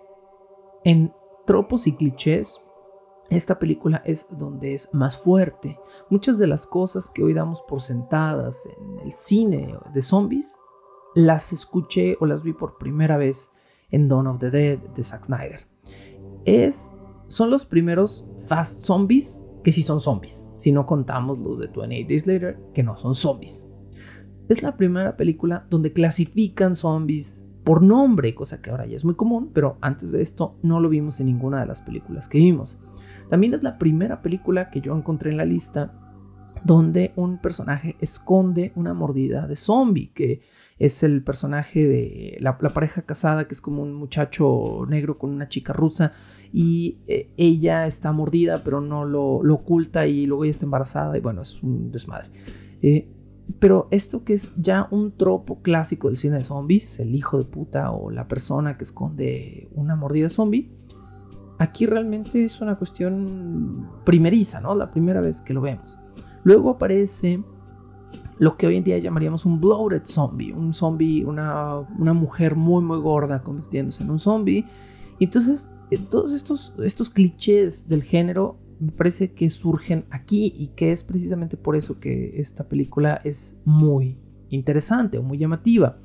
en tropos y clichés, esta película es donde es más fuerte. Muchas de las cosas que hoy damos por sentadas en el cine de zombies, las escuché o las vi por primera vez en Dawn of the Dead de Zack Snyder. Es, son los primeros fast zombies que sí son zombies, si no contamos los de 28 Days Later que no son zombies. Es la primera película donde clasifican zombies por nombre, cosa que ahora ya es muy común, pero antes de esto no lo vimos en ninguna de las películas que vimos. También es la primera película que yo encontré en la lista donde un personaje esconde una mordida de zombie, que es el personaje de la, pareja casada, que es como un muchacho negro con una chica rusa, y eh, ella está mordida, pero no lo, oculta, y luego ella está embarazada, y bueno, es un desmadre. Eh, pero esto que es ya un tropo clásico del cine de zombies, el hijo de puta o la persona que esconde una mordida zombie, aquí realmente es una cuestión primeriza, ¿no? La primera vez que lo vemos. Luego aparece lo que hoy en día llamaríamos un bloated zombie, un zombie, una, mujer muy muy gorda convirtiéndose en un zombie. Entonces eh, todos estos, estos clichés del género me parece que surgen aquí y que es precisamente por eso que esta película es muy interesante o muy llamativa,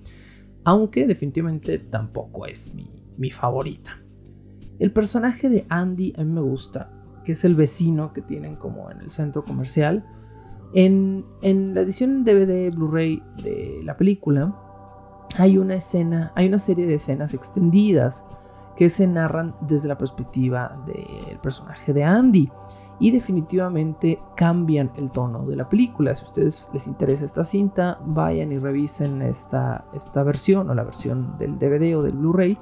aunque definitivamente tampoco es mi, mi favorita. El personaje de Andy a mí me gusta, que es el vecino que tienen como en el centro comercial. En, la edición DVD Blu-ray de la película hay una escena, hay una serie de escenas extendidas que se narran desde la perspectiva del personaje de Andy y definitivamente cambian el tono de la película. Si a ustedes les interesa esta cinta, vayan y revisen esta, esta versión o la versión del DVD o del Blu-ray,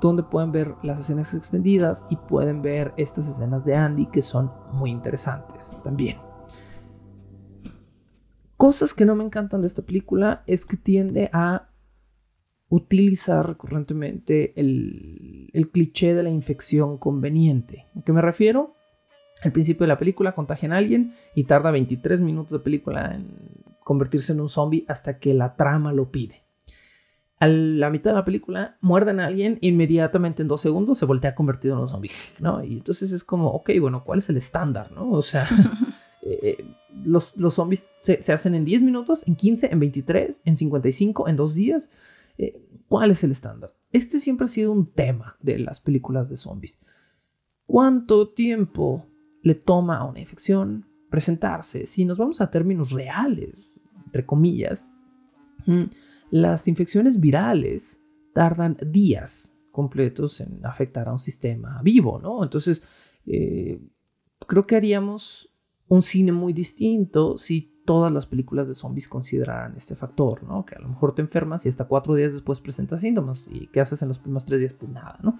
donde pueden ver las escenas extendidas y pueden ver estas escenas de Andy que son muy interesantes también. Cosas que no me encantan de esta película es que tiende a utilizar recurrentemente el, cliché de la infección conveniente. ¿A qué me refiero? Al principio de la película contagian a alguien y tarda 23 minutos de película en convertirse en un zombie hasta que la trama lo pide. A la mitad de la película muerden a alguien, inmediatamente en dos segundos se voltea convertido en un zombie, ¿no? Y entonces es como, ok, bueno, ¿cuál es el estándar, no? O sea, los, los zombies se, hacen en 10 minutos, en 15, en 23, en 55, en dos días. Eh, ¿Cuál es el estándar? Este siempre ha sido un tema de las películas de zombies. ¿Cuánto tiempo le toma a una infección presentarse? Si nos vamos a términos reales, entre comillas, mm, las infecciones virales tardan días completos en afectar a un sistema vivo, ¿no? Entonces, eh, creo que haríamos un cine muy distinto si todas las películas de zombies consideraran este factor, ¿no? Que a lo mejor te enfermas y hasta cuatro días después presentas síntomas. ¿Y qué haces en los primeros tres días? Pues nada, ¿no?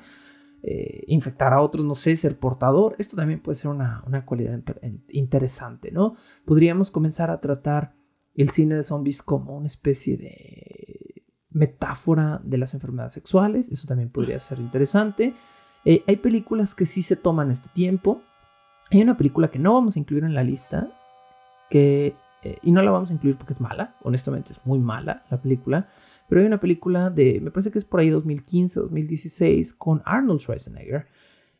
Eh, infectar a otros, no sé, ser portador. Esto también puede ser una, una cualidad interesante, ¿no? Podríamos comenzar a tratar el cine de zombies como una especie de metáfora de las enfermedades sexuales. Eso también podría ser interesante. Eh, hay películas que sí se toman este tiempo. Hay una película que no vamos a incluir en la lista, que, eh, y no la vamos a incluir porque es mala, honestamente es muy mala la película, pero hay una película de, me parece que es por ahí 2015, 2016, con Arnold Schwarzenegger,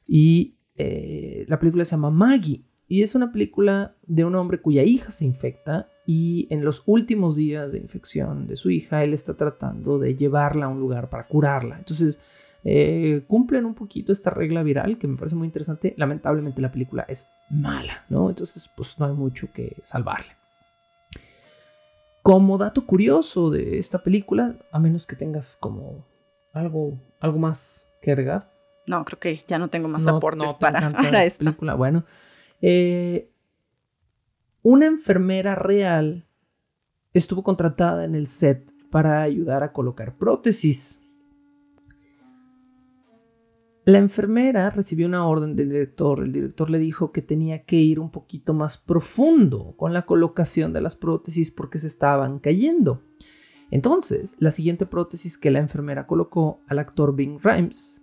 y eh, la película se llama Maggie, y es una película de un hombre cuya hija se infecta y en los últimos días de infección de su hija, él está tratando de llevarla a un lugar para curarla. Entonces, eh, cumplen un poquito esta regla viral que me parece muy interesante. Lamentablemente la película es mala, ¿no? Entonces, pues no hay mucho que salvarle. Como dato curioso de esta película, a menos que tengas como algo, algo más que agregar. No, creo que ya no tengo más aportes para, para esta película. Bueno, eh, una enfermera real estuvo contratada en el set para ayudar a colocar prótesis la enfermera recibió una orden del director. El director le dijo que tenía que ir un poquito más profundo con la colocación de las prótesis porque se estaban cayendo. Entonces, la siguiente prótesis que la enfermera colocó al actor Bing Rhymes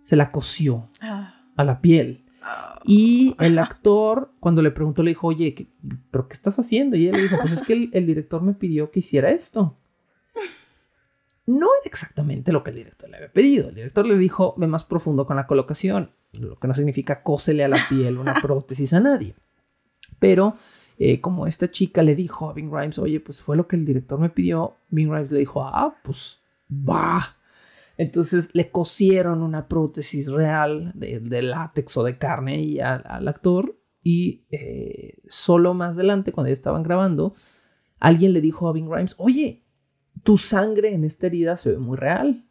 se la cosió ah. a la piel. Y el actor, cuando le preguntó, le dijo, oye, ¿pero qué estás haciendo? Y él le dijo, pues es que el director me pidió que hiciera esto no era exactamente lo que el director le había pedido. El director le dijo, ve más profundo con la colocación, lo que no significa cósele a la piel una prótesis a nadie. Pero eh, como esta chica le dijo a Bing Rhymes, oye, pues fue lo que el director me pidió, Bing Rhymes le dijo, ah, pues va. Entonces le cosieron una prótesis real de, látex o de carne y al, actor y eh, solo más adelante, cuando ya estaban grabando, alguien le dijo a Bing Rhymes, oye, tu sangre en esta herida se ve muy real.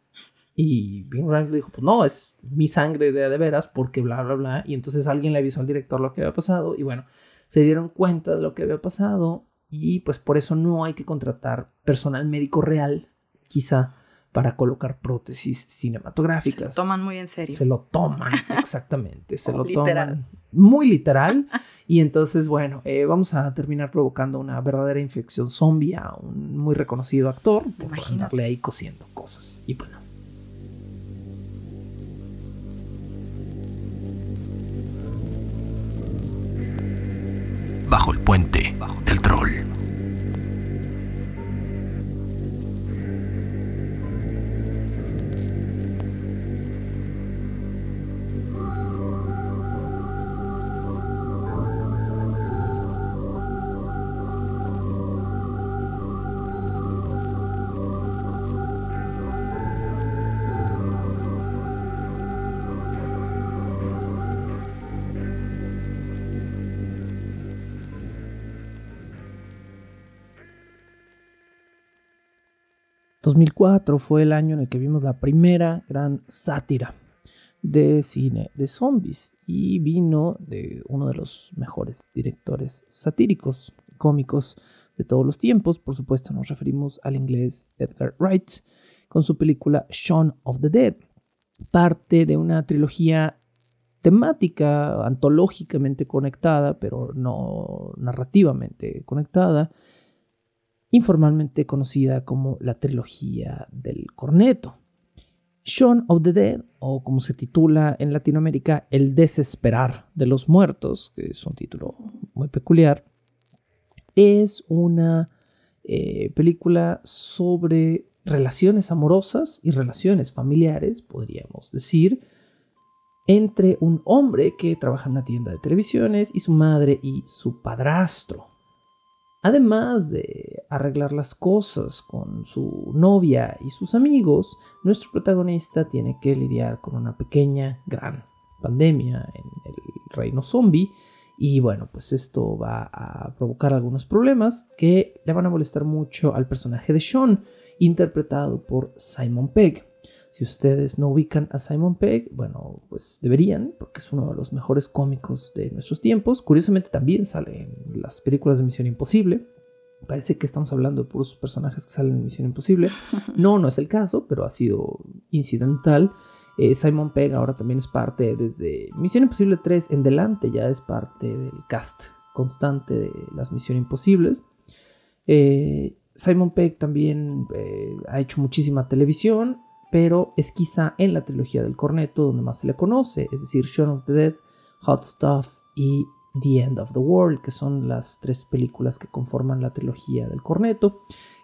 Y Bing Grimes le dijo, pues no, es mi sangre de de veras porque bla, bla, bla. Y entonces alguien le avisó al director lo que había pasado y bueno, se dieron cuenta de lo que había pasado y pues por eso no hay que contratar personal médico real, quizá, para colocar prótesis cinematográficas. Se lo toman muy en serio. Se lo toman, exactamente. se lo toman muy literal. y entonces, bueno, eh, vamos a terminar provocando una verdadera infección zombie a un muy reconocido actor por andarle ahí cosiendo cosas. Y pues no. 2004 fue el año en el que vimos la primera gran sátira de cine de zombies y vino de uno de los mejores directores satíricos, cómicos de todos los tiempos. Por supuesto nos referimos al inglés Edgar Wright con su película Shaun of the Dead, parte de una trilogía temática, antológicamente conectada, pero no narrativamente conectada, informalmente conocida como la trilogía del corneto. Shaun of the Dead, o como se titula en Latinoamérica, El desesperar de los muertos, que es un título muy peculiar, es una eh, película sobre relaciones amorosas y relaciones familiares, podríamos decir, entre un hombre que trabaja en una tienda de televisiones y su madre y su padrastro. Además de arreglar las cosas con su novia y sus amigos, nuestro protagonista tiene que lidiar con una pequeña, gran pandemia en el reino zombie. Y bueno, pues esto va a provocar algunos problemas que le van a molestar mucho al personaje de Sean, interpretado por Simon Pegg. Si ustedes no ubican a Simon Pegg, bueno, pues deberían, porque es uno de los mejores cómicos de nuestros tiempos. Curiosamente también sale en las películas de Misión Imposible. Parece que estamos hablando de puros personajes que salen en Misión Imposible. No, no es el caso, pero ha sido incidental. Eh, Simon Pegg ahora también es parte, desde Misión Imposible 3 en delante, ya es parte del cast constante de las Misión Imposibles. Eh, Simon Pegg también eh, ha hecho muchísima televisión pero es quizá en la trilogía del corneto donde más se le conoce, es decir, Shaun of the Dead, Hot Stuff y The End of the World, que son las tres películas que conforman la trilogía del corneto,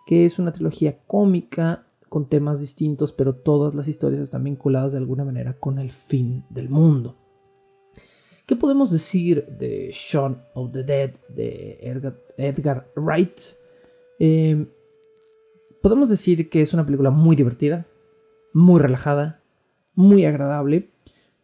que es una trilogía cómica con temas distintos, pero todas las historias están vinculadas de alguna manera con el fin del mundo. ¿Qué podemos decir de Shaun of the Dead de Edgar, Wright? Eh, podemos decir que es una película muy divertida, muy relajada, muy agradable,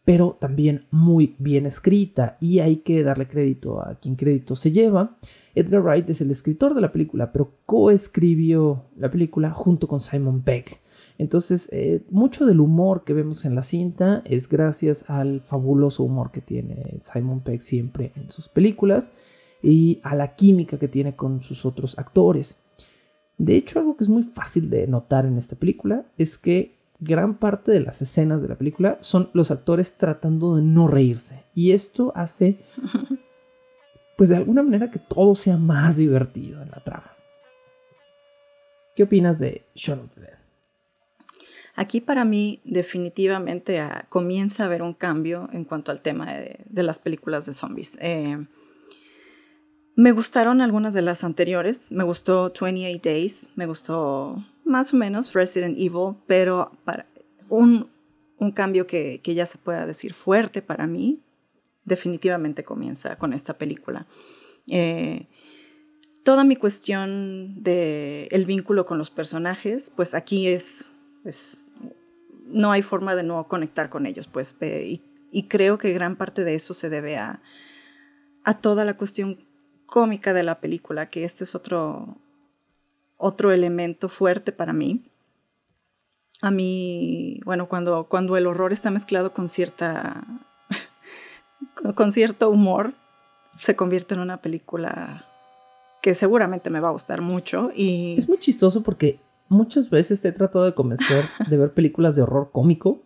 pero también muy bien escrita y hay que darle crédito a quien crédito se lleva. Edgar Wright es el escritor de la película, pero coescribió la película junto con Simon Pegg. Entonces, eh, mucho del humor que vemos en la cinta es gracias al fabuloso humor que tiene Simon Pegg siempre en sus películas y a la química que tiene con sus otros actores. De hecho, algo que es muy fácil de notar en esta película es que gran parte de las escenas de la película son los actores tratando de no reírse. Y esto hace, pues de alguna manera, que todo sea más divertido en la trama. ¿Qué opinas de Shaun of the Dead? Aquí para mí definitivamente ah, comienza a haber un cambio en cuanto al tema de, las películas de zombies. Eh, me gustaron algunas de las anteriores. Me gustó 28 Days, me gustó más o menos Resident Evil, pero para un, cambio que, ya se pueda decir fuerte para mí, definitivamente comienza con esta película. Eh, toda mi cuestión de el vínculo con los personajes, pues aquí es, no hay forma de no conectar con ellos, pues, y, creo que gran parte de eso se debe a, a toda la cuestión cómica de la película, que este es otro, otro elemento fuerte para mí. a mí, bueno, cuando, cuando el horror está mezclado con cierta, con cierto humor, se convierte en una película que seguramente me va a gustar mucho y... Es muy chistoso porque muchas veces te he tratado de convencer de ver películas de horror cómico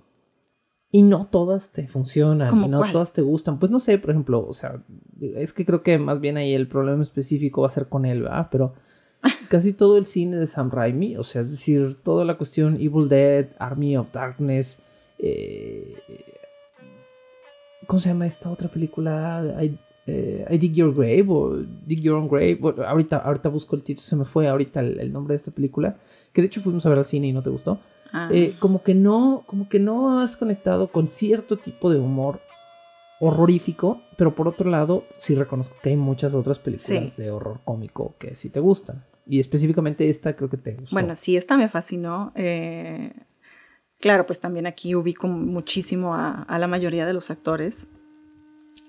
y no todas te funcionan y no todas te gustan. Pues no sé, por ejemplo, o sea, es que creo que más bien ahí el problema específico va a ser con él, ¿verdad? Pero casi todo el cine de Sam Raimi, o sea, es decir, toda la cuestión Evil Dead, Army of Darkness, eh, ¿cómo se llama esta otra película? Eh, I Dig Your Grave o Dig Your Own Grave. ahorita, ahorita busco el título, se me fue ahorita el, nombre de esta película. Que de hecho fuimos a ver al cine y no te gustó. Ah. Eh, como que no, como que no has conectado con cierto tipo de humor horrorífico, pero por otro lado, sí reconozco que hay muchas otras películas de horror cómico que sí te gustan. Y específicamente esta creo que te gustó. Bueno, sí, esta me fascinó. Eh, claro, pues también aquí ubico muchísimo a, a la mayoría de los actores.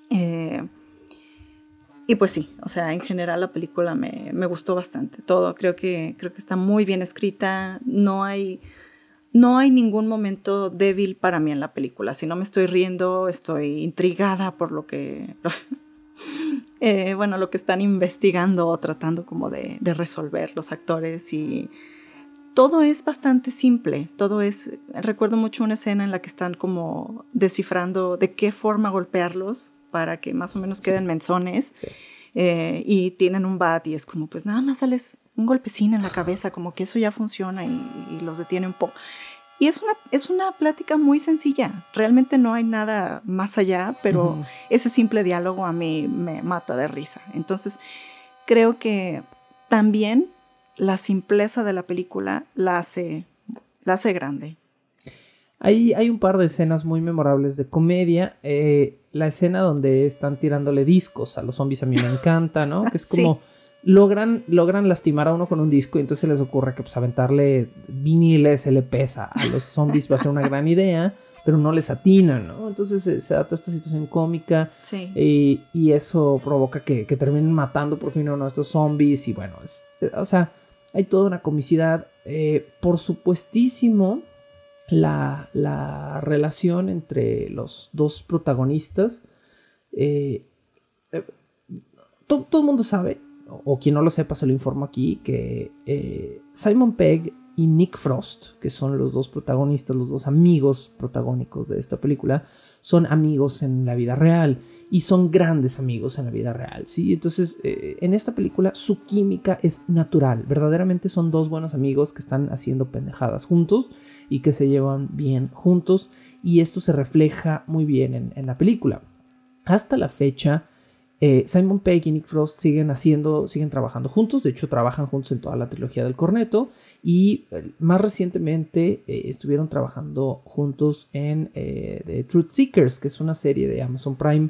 Eh, y pues sí, o sea, en general la película me, me, gustó bastante. Todo, creo que, creo que está muy bien escrita. No hay, no hay ningún momento débil para mí en la película. Si no me estoy riendo, estoy intrigada por lo que, eh, bueno, lo que están investigando o tratando como de, de resolver los actores y todo es bastante simple, todo es, recuerdo mucho una escena en la que están como descifrando de qué forma golpearlos para que más o menos queden menzones. Eh, y tienen un bat y es como, pues nada más sales un golpecín en la cabeza, como que eso ya funciona y, los detiene un poco. Y es una, es una plática muy sencilla, realmente no hay nada más allá, pero ese simple diálogo a mí me mata de risa. Entonces, creo que también la simpleza de la película la hace, la hace grande. Hay, hay un par de escenas muy memorables de comedia. Eh, la escena donde están tirándole discos a los zombies a mí me encanta, ¿no? Que es como logran, logran lastimar a uno con un disco y entonces se les ocurre que pues aventarle viniles LPs a, a los zombies va a ser una gran idea, pero no les atinan, ¿no? Entonces se, da toda esta situación cómica y, eso provoca que, terminen matando por fin a uno de estos zombies y bueno, o sea, hay toda una comicidad. Eh, por supuestísimo, la, la relación entre los dos protagonistas. Eh, eh, todo, el mundo sabe, o, quien no lo sepa se lo informo aquí, que eh, Simon Pegg y Nick Frost, que son los dos protagonistas, los dos amigos protagónicos de esta película, son amigos en la vida real y son grandes amigos en la vida real, ¿sí? Entonces, eh, en esta película su química es natural, verdaderamente son dos buenos amigos que están haciendo pendejadas juntos y que se llevan bien juntos y esto se refleja muy bien en, en la película. Hasta la fecha, eh, Simon Pegg y Nick Frost siguen haciendo, siguen trabajando juntos, de hecho trabajan juntos en toda la trilogía del corneto y eh, más recientemente eh, estuvieron trabajando juntos en The Truth Seekers, que es una serie de Amazon Prime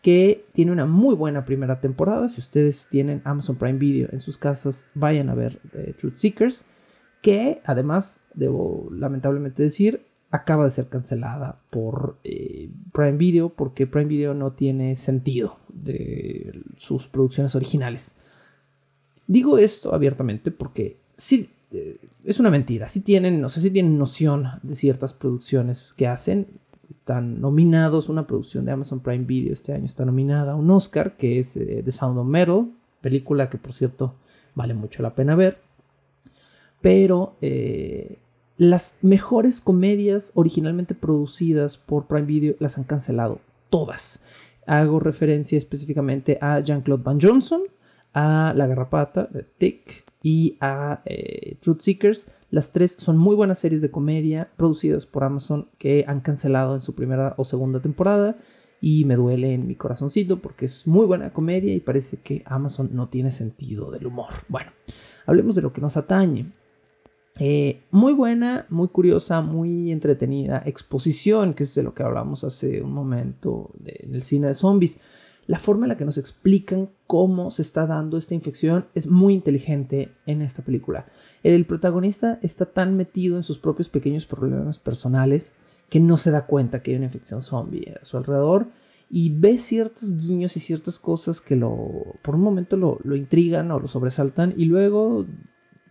que tiene una muy buena primera temporada. Si ustedes tienen Amazon Prime Video en sus casas, vayan a ver Truth Seekers, que además, debo lamentablemente decir, acaba de ser cancelada por eh, Prime Video porque Prime Video no tiene sentido de sus producciones originales. Digo esto abiertamente porque sí, eh, es una mentira. Sí tienen, no sé si tienen noción de ciertas producciones que hacen. Están nominados, una producción de Amazon Prime Video este año está nominada a un Oscar, que es eh, The Sound of Metal, película que por cierto vale mucho la pena ver. Pero las mejores comedias originalmente producidas por Prime Video las han cancelado todas. Hago referencia específicamente a Jean-Claude Van Johnson, a La Garrapata de Tick y a eh, Truth Seekers. Las tres son muy buenas series de comedia producidas por Amazon que han cancelado en su primera o segunda temporada y me duele en mi corazoncito porque es muy buena comedia y parece que Amazon no tiene sentido del humor. Bueno, hablemos de lo que nos atañe. Eh, muy buena, muy curiosa, muy entretenida exposición, que es de lo que hablamos hace un momento en el cine de zombies. La forma en la que nos explican cómo se está dando esta infección es muy inteligente en esta película. El protagonista está tan metido en sus propios pequeños problemas personales que no se da cuenta que hay una infección zombie a su alrededor y ve ciertos guiños y ciertas cosas que lo, por un momento lo, lo intrigan o lo sobresaltan y luego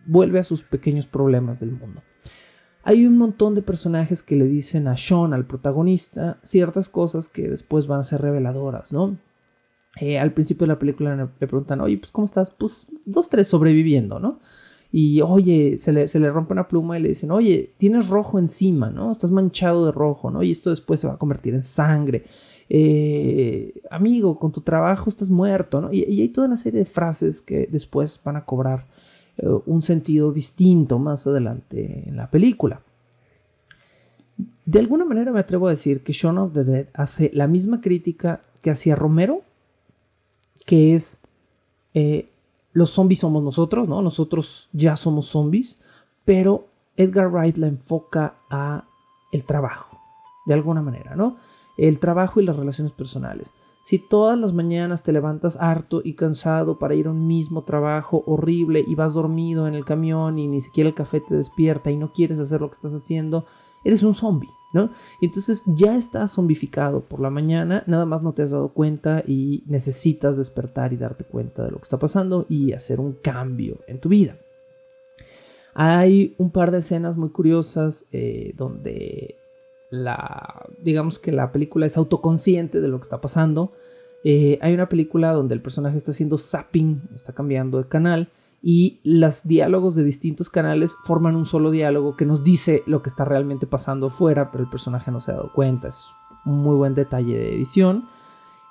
vuelve a sus pequeños problemas del mundo. hay un montón de personajes que le dicen a Sean, al protagonista, ciertas cosas que después van a ser reveladoras, ¿no? Eh, al principio de la película le preguntan, oye, pues ¿cómo estás? Pues dos, tres sobreviviendo, ¿no? Y oye, se le, se le, rompe una pluma y le dicen, oye, tienes rojo encima, ¿no? Estás manchado de rojo, ¿no? Y esto después se va a convertir en sangre. Eh, amigo, con tu trabajo estás muerto, ¿no? Y, hay toda una serie de frases que después van a cobrar un sentido distinto más adelante en la película. De alguna manera me atrevo a decir que Shaun of the Dead hace la misma crítica que hacía Romero, que es eh, los zombies somos nosotros, ¿no? Nosotros ya somos zombies, pero Edgar Wright la enfoca a el trabajo, de alguna manera, ¿no? El trabajo y las relaciones personales. Si todas las mañanas te levantas harto y cansado para ir a un mismo trabajo horrible y vas dormido en el camión y ni siquiera el café te despierta y no quieres hacer lo que estás haciendo, eres un zombie, ¿no? entonces ya estás zombificado por la mañana, nada más no te has dado cuenta y necesitas despertar y darte cuenta de lo que está pasando y hacer un cambio en tu vida. Hay un par de escenas muy curiosas eh, donde la, digamos que la película es autoconsciente de lo que está pasando. Eh, hay una película donde el personaje está haciendo zapping, está cambiando de canal y los diálogos de distintos canales forman un solo diálogo que nos dice lo que está realmente pasando fuera, pero el personaje no se ha dado cuenta. Es un muy buen detalle de edición.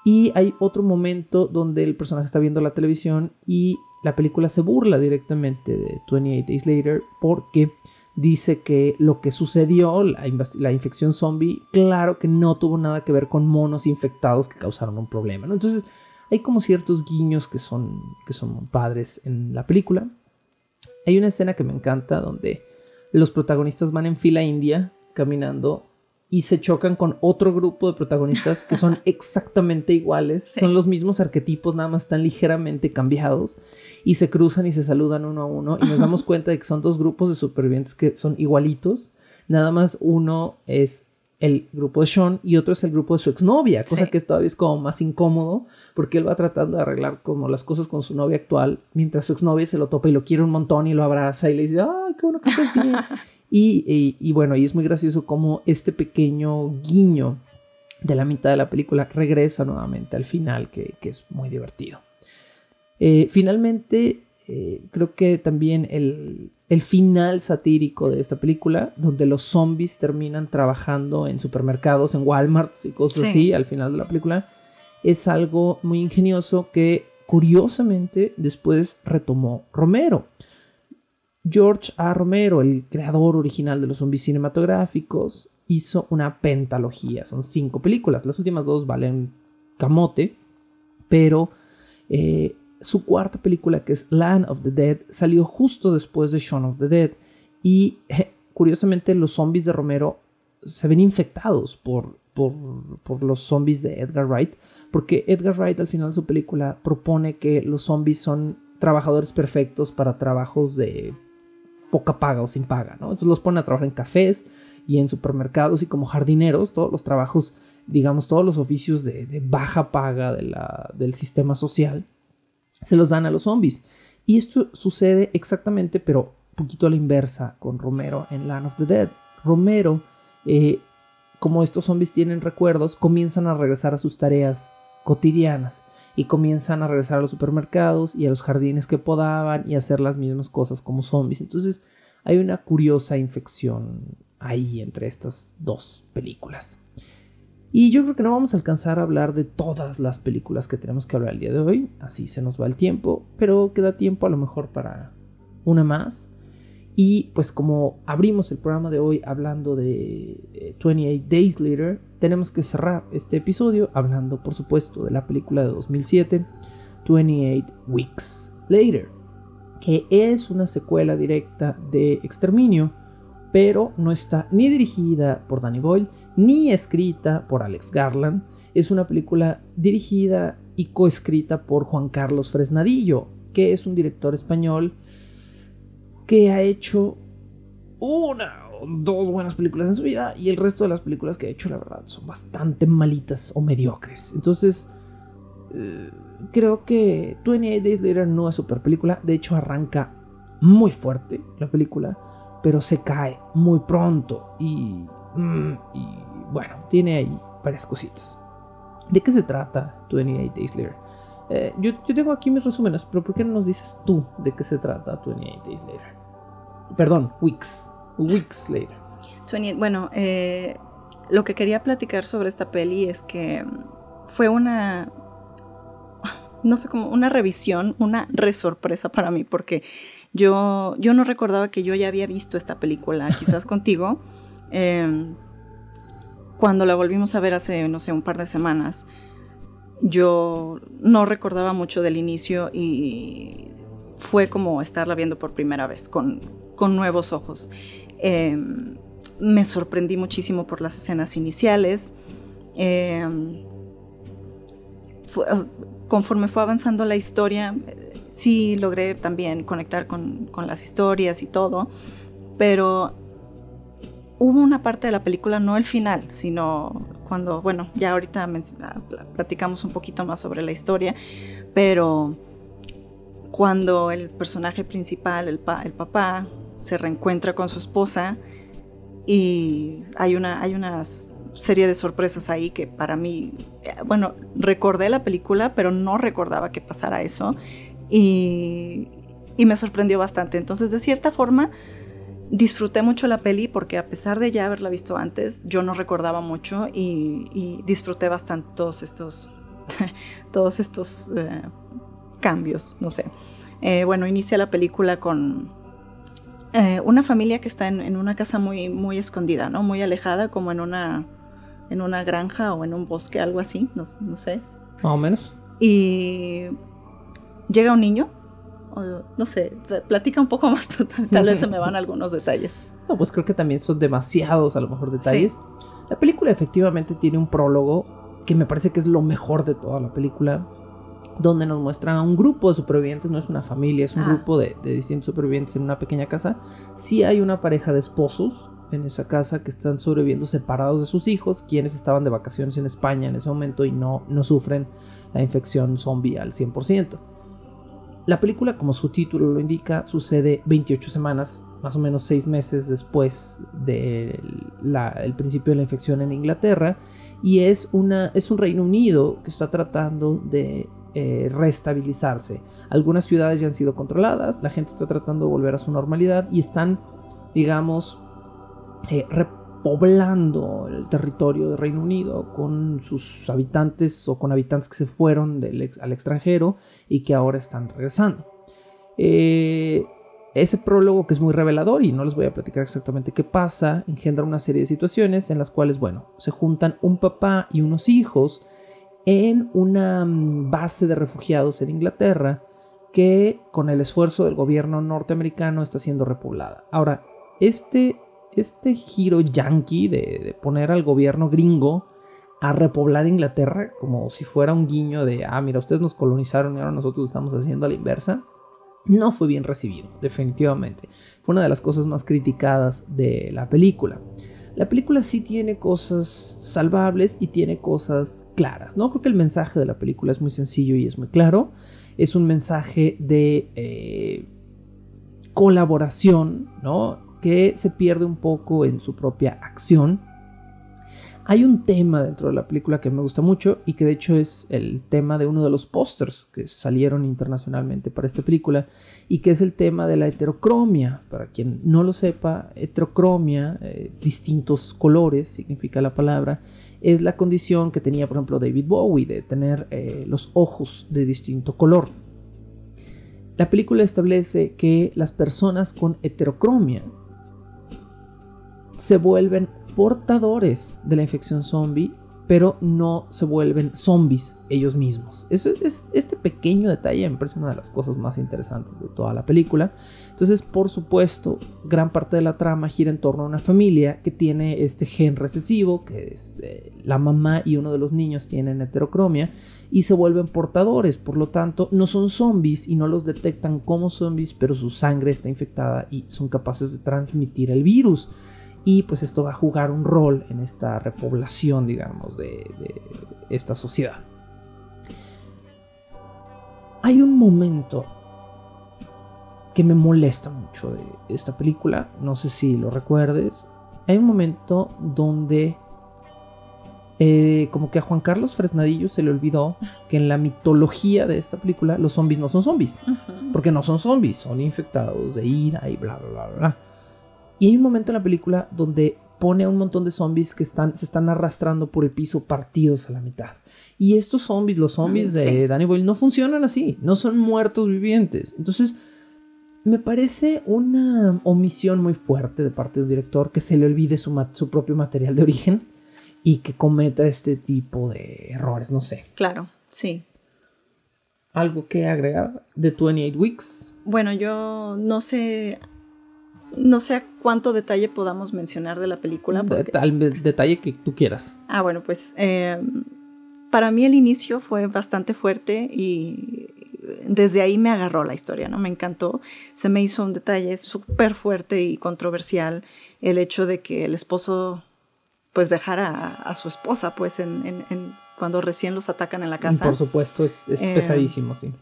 Y hay otro momento donde el personaje está viendo la televisión y la película se burla directamente de 28 Days Later porque dice que lo que sucedió, la, infección zombie, claro que no tuvo nada que ver con monos infectados que causaron un problema. Entonces, hay como ciertos guiños que son, que son padres en la película. Hay una escena que me encanta donde los protagonistas van en fila india caminando y se chocan con otro grupo de protagonistas que son exactamente iguales, son los mismos arquetipos, nada más están ligeramente cambiados y se cruzan y se saludan uno a uno. Y nos damos cuenta de que son dos grupos de supervivientes que son igualitos, nada más uno es el grupo de Sean y otro es el grupo de su exnovia, cosa que todavía es como más incómodo porque él va tratando de arreglar como las cosas con su novia actual mientras su exnovia se lo topa y lo quiere un montón y lo abraza y le dice, ay, qué bueno que estás bien. y, bueno, y es muy gracioso como este pequeño guiño de la mitad de la película regresa nuevamente al final, que, es muy divertido. Eh, finalmente, eh, creo que también el, el final satírico de esta película, donde los zombies terminan trabajando en supermercados, en Walmart y cosas así al final de la película, es algo muy ingenioso que curiosamente después retomó Romero. George A. Romero, el creador original de los zombies cinematográficos, hizo una pentalogía. Son cinco películas. Las últimas dos valen camote, pero eh, su cuarta película, que es Land of the Dead, salió justo después de Shaun of the Dead. Y curiosamente los zombies de Romero se ven infectados por, por, los zombies de Edgar Wright, porque Edgar Wright al final de su película propone que los zombies son trabajadores perfectos para trabajos de poca paga o sin paga, ¿no? Entonces los pone a trabajar en cafés y en supermercados y como jardineros, todos los trabajos, digamos, todos los oficios de, baja paga del sistema social se los dan a los zombies. Y esto sucede exactamente, pero poquito a la inversa, con Romero en Land of the Dead. Romero, eh, como estos zombies tienen recuerdos, comienzan a regresar a sus tareas cotidianas y comienzan a regresar a los supermercados y a los jardines que podaban y a hacer las mismas cosas como zombies. Entonces hay una curiosa infección ahí entre estas dos películas. Y yo creo que no vamos a alcanzar a hablar de todas las películas que tenemos que hablar el día de hoy, así se nos va el tiempo, pero queda tiempo a lo mejor para una más. Y pues como abrimos el programa de hoy hablando de 28 eh, Days Later, tenemos que cerrar este episodio hablando por supuesto de la película de 2007, 28 Weeks Later, que es una secuela directa de Exterminio, pero no está ni dirigida por Danny Boyle ni escrita por Alex Garland. Es una película dirigida y coescrita por Juan Carlos Fresnadillo, que es un director español que ha hecho una o dos buenas películas en su vida y el resto de las películas que ha hecho, la verdad, son bastante malitas o mediocres. Entonces, eh, creo que 28 Days Later no es super película. De hecho, arranca muy fuerte la película pero se cae muy pronto y, mm, bueno, tiene ahí varias cositas. ¿De qué se trata 28 Days Later? Eh, yo, yo, tengo aquí mis resúmenes, pero ¿por qué no nos dices tú de qué se trata 28 Days Later? Perdón, Weeks. Weeks Later. 20, bueno, eh, lo que quería platicar sobre esta peli es que fue una, no sé cómo, una revisión, una resorpresa para mí, porque yo, yo no recordaba que yo ya había visto esta película, quizás contigo. Eh, cuando la volvimos a ver hace, no sé, un par de semanas, yo no recordaba mucho del inicio y fue como estarla viendo por primera vez, con, con nuevos ojos. Eh, me sorprendí muchísimo por las escenas iniciales. Fue, conforme fue avanzando la historia, sí logré también conectar con, con las historias y todo, pero hubo una parte de la película, no el final, sino cuando, bueno, ya ahorita ah, platicamos un poquito más sobre la historia, pero cuando el personaje principal, el, pa, papá, se reencuentra con su esposa y hay una, hay una serie de sorpresas ahí que para mí, eh, bueno, recordé la película, pero no recordaba que pasara eso y, y me sorprendió bastante. Entonces, de cierta forma, disfruté mucho la peli porque a pesar de ya haberla visto antes, yo no recordaba mucho y, disfruté bastante todos estos, todos estos eh, cambios, no sé. Eh, bueno, inicia la película con eh, una familia que está en, una casa muy, muy escondida, ¿no? Muy alejada, como en una, en una granja o en un bosque, algo así, no, no sé. Más o menos. Y llega un niño no sé, platica un poco más, tal vez se me van algunos detalles. No, pues creo que también son demasiados a lo mejor detalles. La película efectivamente tiene un prólogo que me parece que es lo mejor de toda la película, donde nos muestran a un grupo de supervivientes, no es una familia, es un ah. grupo de, de, distintos supervivientes en una pequeña casa. Sí hay una pareja de esposos en esa casa que están sobreviviendo separados de sus hijos, quienes estaban de vacaciones en España en ese momento y no, no sufren la infección zombie al 100%. La película, como su título lo indica, sucede 28 semanas, más o menos 6 meses después del principio de la infección en Inglaterra, y es, una, es un Reino Unido que está tratando de eh, restabilizarse. Algunas ciudades ya han sido controladas, la gente está tratando de volver a su normalidad y están, digamos, eh, poblando el territorio del Reino Unido con sus habitantes o con habitantes que se fueron al extranjero y que ahora están regresando. Eh, ese prólogo que es muy revelador y no les voy a platicar exactamente qué pasa, engendra una serie de situaciones en las cuales, bueno, se juntan un papá y unos hijos en una base de refugiados en Inglaterra que con el esfuerzo del gobierno norteamericano está siendo repoblada. Ahora, este este giro yankee de, poner al gobierno gringo a repoblar Inglaterra como si fuera un guiño de, ah, mira, ustedes nos colonizaron y ahora nosotros estamos haciendo a la inversa, no fue bien recibido, definitivamente. Fue una de las cosas más criticadas de la película. La película sí tiene cosas salvables y tiene cosas claras, ¿no? Creo que el mensaje de la película es muy sencillo y es muy claro. Es un mensaje de eh, colaboración, ¿no? que se pierde un poco en su propia acción. Hay un tema dentro de la película que me gusta mucho y que de hecho es el tema de uno de los pósters que salieron internacionalmente para esta película y que es el tema de la heterocromia. Para quien no lo sepa, heterocromia, eh, distintos colores significa la palabra, es la condición que tenía por ejemplo David Bowie de tener eh, los ojos de distinto color. La película establece que las personas con heterocromia se vuelven portadores de la infección zombie, pero no se vuelven zombies ellos mismos. es, este pequeño detalle me parece una de las cosas más interesantes de toda la película. Entonces, por supuesto, gran parte de la trama gira en torno a una familia que tiene este gen recesivo, que es eh, la mamá y uno de los niños tienen heterocromia, y se vuelven portadores. Por lo tanto, no son zombies y no los detectan como zombies, pero su sangre está infectada y son capaces de transmitir el virus y pues esto va a jugar un rol en esta repoblación, digamos, de, esta sociedad. Hay un momento que me molesta mucho de esta película, no sé si lo recuerdes, hay un momento donde eh, como que a Juan Carlos Fresnadillo se le olvidó que en la mitología de esta película los zombies no son zombies. Porque no son zombies, son infectados de ira y bla, bla, bla, bla. Y hay un momento en la película donde pone a un montón de zombies que están, se están arrastrando por el piso partidos a la mitad. Y estos zombies, los zombies de Danny Boyle, no funcionan así, no son muertos vivientes. Entonces, me parece una omisión muy fuerte de parte de un director que se le olvide su, su propio material de origen y que cometa este tipo de errores, no sé. Claro, sí. ¿Algo que agregar de 28 Weeks? Bueno, yo no sé no sé a cuánto detalle podamos mencionar de la película. Al detalle que tú quieras. Ah, bueno, pues em, para mí el inicio fue bastante fuerte y desde ahí me agarró la historia, ¿no? Me encantó. Se me hizo un detalle súper fuerte y controversial el hecho de que el esposo pues dejar a, su esposa, pues, en, cuando recién los atacan en la casa. Por supuesto, es, eh, pesadísimo, sí.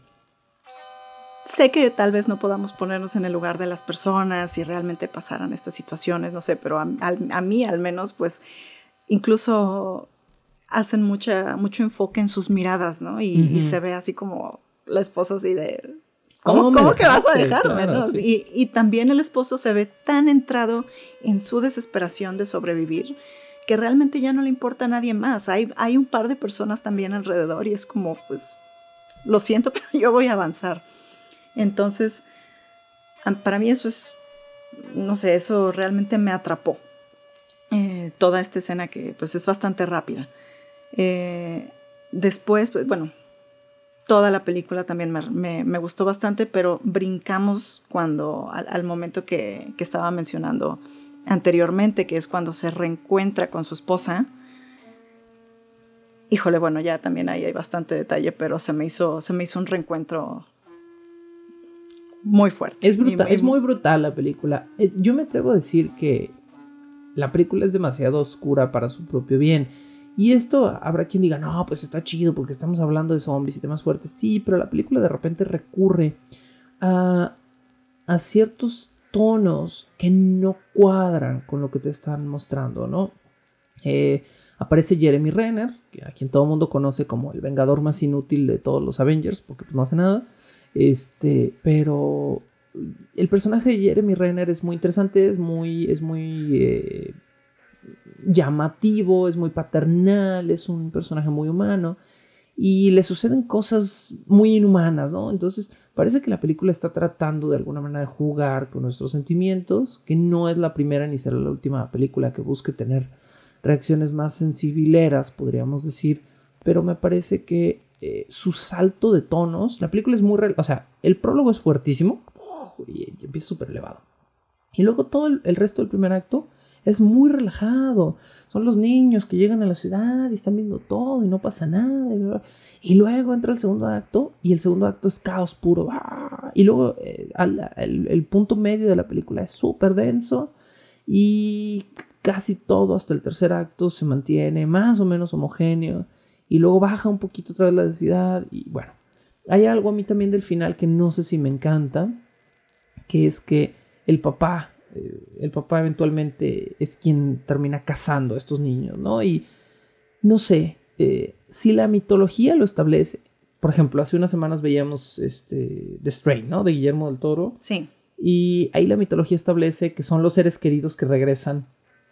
Sé que tal vez no podamos ponernos en el lugar de las personas si realmente pasaran estas situaciones, no sé, pero a, mí al menos, pues, incluso hacen mucha, mucho enfoque en sus miradas, ¿no? Y, se ve así como la esposa así de... ¿Cómo, que vas a dejarme? y, y también el esposo se ve tan entrado en su desesperación de sobrevivir que realmente ya no le importa a nadie más. Hay, hay un par de personas también alrededor y es como, pues, lo siento, pero yo voy a avanzar. Entonces, para mí eso es, no sé, eso realmente me atrapó. Eh, toda esta escena que pues es bastante rápida. Eh, después, pues, bueno, toda la película también me, gustó bastante, pero brincamos cuando, al, momento que, que estaba mencionando anteriormente, que es cuando se reencuentra con su esposa. Híjole, bueno, ya también ahí hay bastante detalle, pero se me hizo, se me hizo un reencuentro muy fuerte. Es brutal, es muy brutal la película. Eh, yo me atrevo a decir que la película es demasiado oscura para su propio bien. Y esto habrá quien diga, no, pues está chido porque estamos hablando de zombies y temas fuertes. Sí, pero la película de repente recurre a, a ciertos tonos que no cuadran con lo que te están mostrando, ¿no? Eh, aparece Jeremy Renner, a quien todo el mundo conoce como el vengador más inútil de todos los Avengers, porque pues, no hace nada. Este, pero el personaje de Jeremy Renner es muy interesante, es muy, es muy eh, llamativo, es muy paternal, es un personaje muy humano y le suceden cosas muy inhumanas, ¿no? Entonces parece que la película está tratando de alguna manera de jugar con nuestros sentimientos, que no es la primera ni será la última película que busque tener reacciones más sensibileras, podríamos decir, pero me parece que eh, su salto de tonos, la película es muy, o sea, el prólogo es fuertísimo y empieza súper elevado. Y luego todo el resto del primer acto es muy relajado. Son los niños que llegan a la ciudad y están viendo todo y no pasa nada. Y luego entra el segundo acto y el segundo acto es caos puro. Y luego eh, el, punto medio de la película es súper denso y casi todo hasta el tercer acto se mantiene más o menos homogéneo. Y luego baja un poquito otra vez la densidad. Y bueno, hay algo a mí también del final que no sé si me encanta, que es que el papá eh, el papá eventualmente es quien termina cazando a estos niños, ¿no? Y no sé, eh, si la mitología lo establece, por ejemplo, hace unas semanas veíamos este, The Strain, ¿no? De Guillermo del Toro. Sí. Y ahí la mitología establece que son los seres queridos que regresan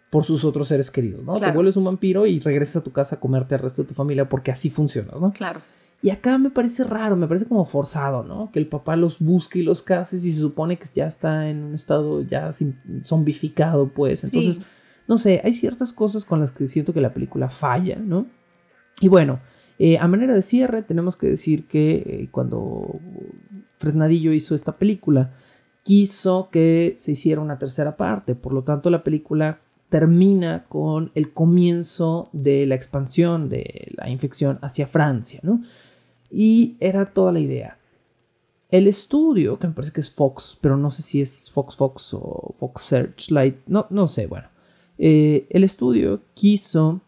por sus otros seres queridos, ¿no? Te vuelves un vampiro y regresas a tu casa a comerte al resto de tu familia porque así funciona, ¿no? Claro. Y acá me parece raro, me parece como forzado, ¿no? Que el papá los busque y los case y se supone que ya está en un estado ya zombificado, pues. Entonces, no sé, hay ciertas cosas con las que siento que la película falla, ¿no? Y bueno, eh, a manera de cierre, tenemos que decir que eh, cuando Fresnadillo hizo esta película, quiso que se hiciera una tercera parte. Por lo tanto, la película termina con el comienzo de la expansión de la infección hacia Francia, ¿no? Y era toda la idea. El estudio, que me parece que es Fox, pero no sé si es Fox Fox o Fox Searchlight, no, no sé, bueno. Eh, el estudio quiso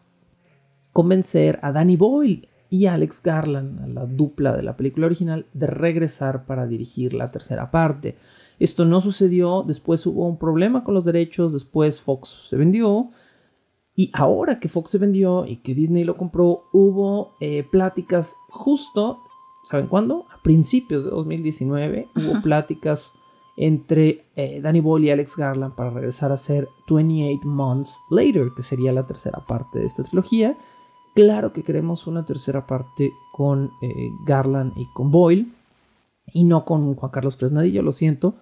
convencer a Danny Boyle y a Alex Garland, la dupla de la película original, de regresar para dirigir la tercera parte. Esto no sucedió, después hubo un problema con los derechos, después Fox se vendió. Y ahora que Fox se vendió y que Disney lo compró, hubo eh, pláticas justo, ¿saben cuándo? A principios de 2019 hubo pláticas entre eh, Danny Boyle y Alex Garland para regresar a hacer 28 Months Later, que sería la tercera parte de esta trilogía. Claro que queremos una tercera parte con eh, Garland y con Boyle, y no con Juan Carlos Fresnadillo, lo siento,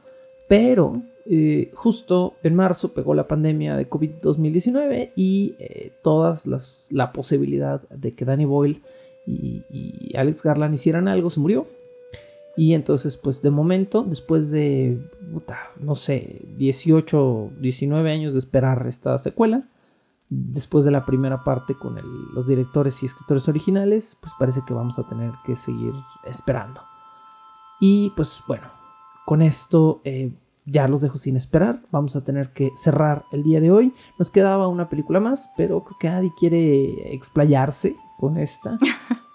pero eh, justo en marzo pegó la pandemia de COVID-2019 y todas las, la posibilidad de que Danny Boyle y, Alex Garland hicieran algo se murió. Y entonces, pues de momento, después de, no sé, 18, 19 años de esperar esta secuela, después de la primera parte con los directores y escritores originales, pues parece que vamos a tener que seguir esperando. Y pues bueno, con esto eh, ya los dejo sin esperar. Vamos a tener que cerrar el día de hoy. Nos quedaba una película más, pero creo que nadie quiere explayarse con esta.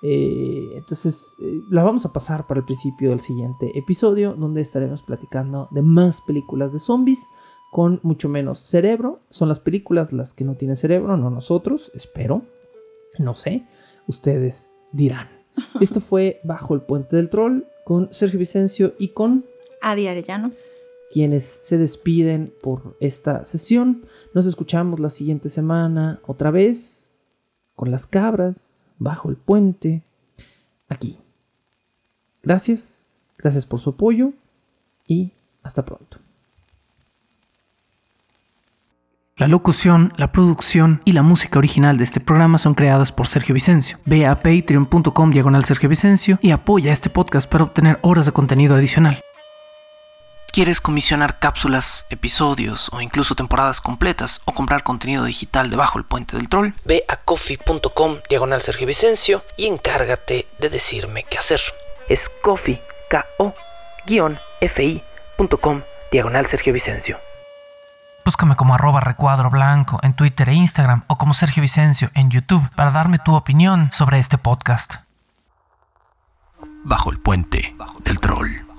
Eh, entonces eh, la vamos a pasar para el principio del siguiente episodio, donde estaremos platicando de más películas de zombies con mucho menos cerebro. Son las películas las que no tienen cerebro, no nosotros, espero. No sé, ustedes dirán. Esto fue Bajo el Puente del Troll con Sergio Vicencio y con Adi Arellano. Quienes se despiden por esta sesión. Nos escuchamos la siguiente semana otra vez con las cabras, bajo el puente, aquí. Gracias, gracias por su apoyo y hasta pronto. La locución, la producción y la música original de este programa son creadas por Sergio Vicencio. Ve a patreon.com diagonal Sergio Vicencio y apoya este podcast para obtener horas de contenido adicional. ¿Quieres comisionar cápsulas, episodios o incluso temporadas completas o comprar contenido digital debajo del puente del troll? Ve a coffee.com diagonal Sergio Vicencio y encárgate de decirme qué hacer. Es coffee, k o ficom diagonal Sergio Vicencio. Búscame como arroba recuadro blanco en Twitter e Instagram o como Sergio Vicencio en YouTube para darme tu opinión sobre este podcast. Bajo el puente del troll.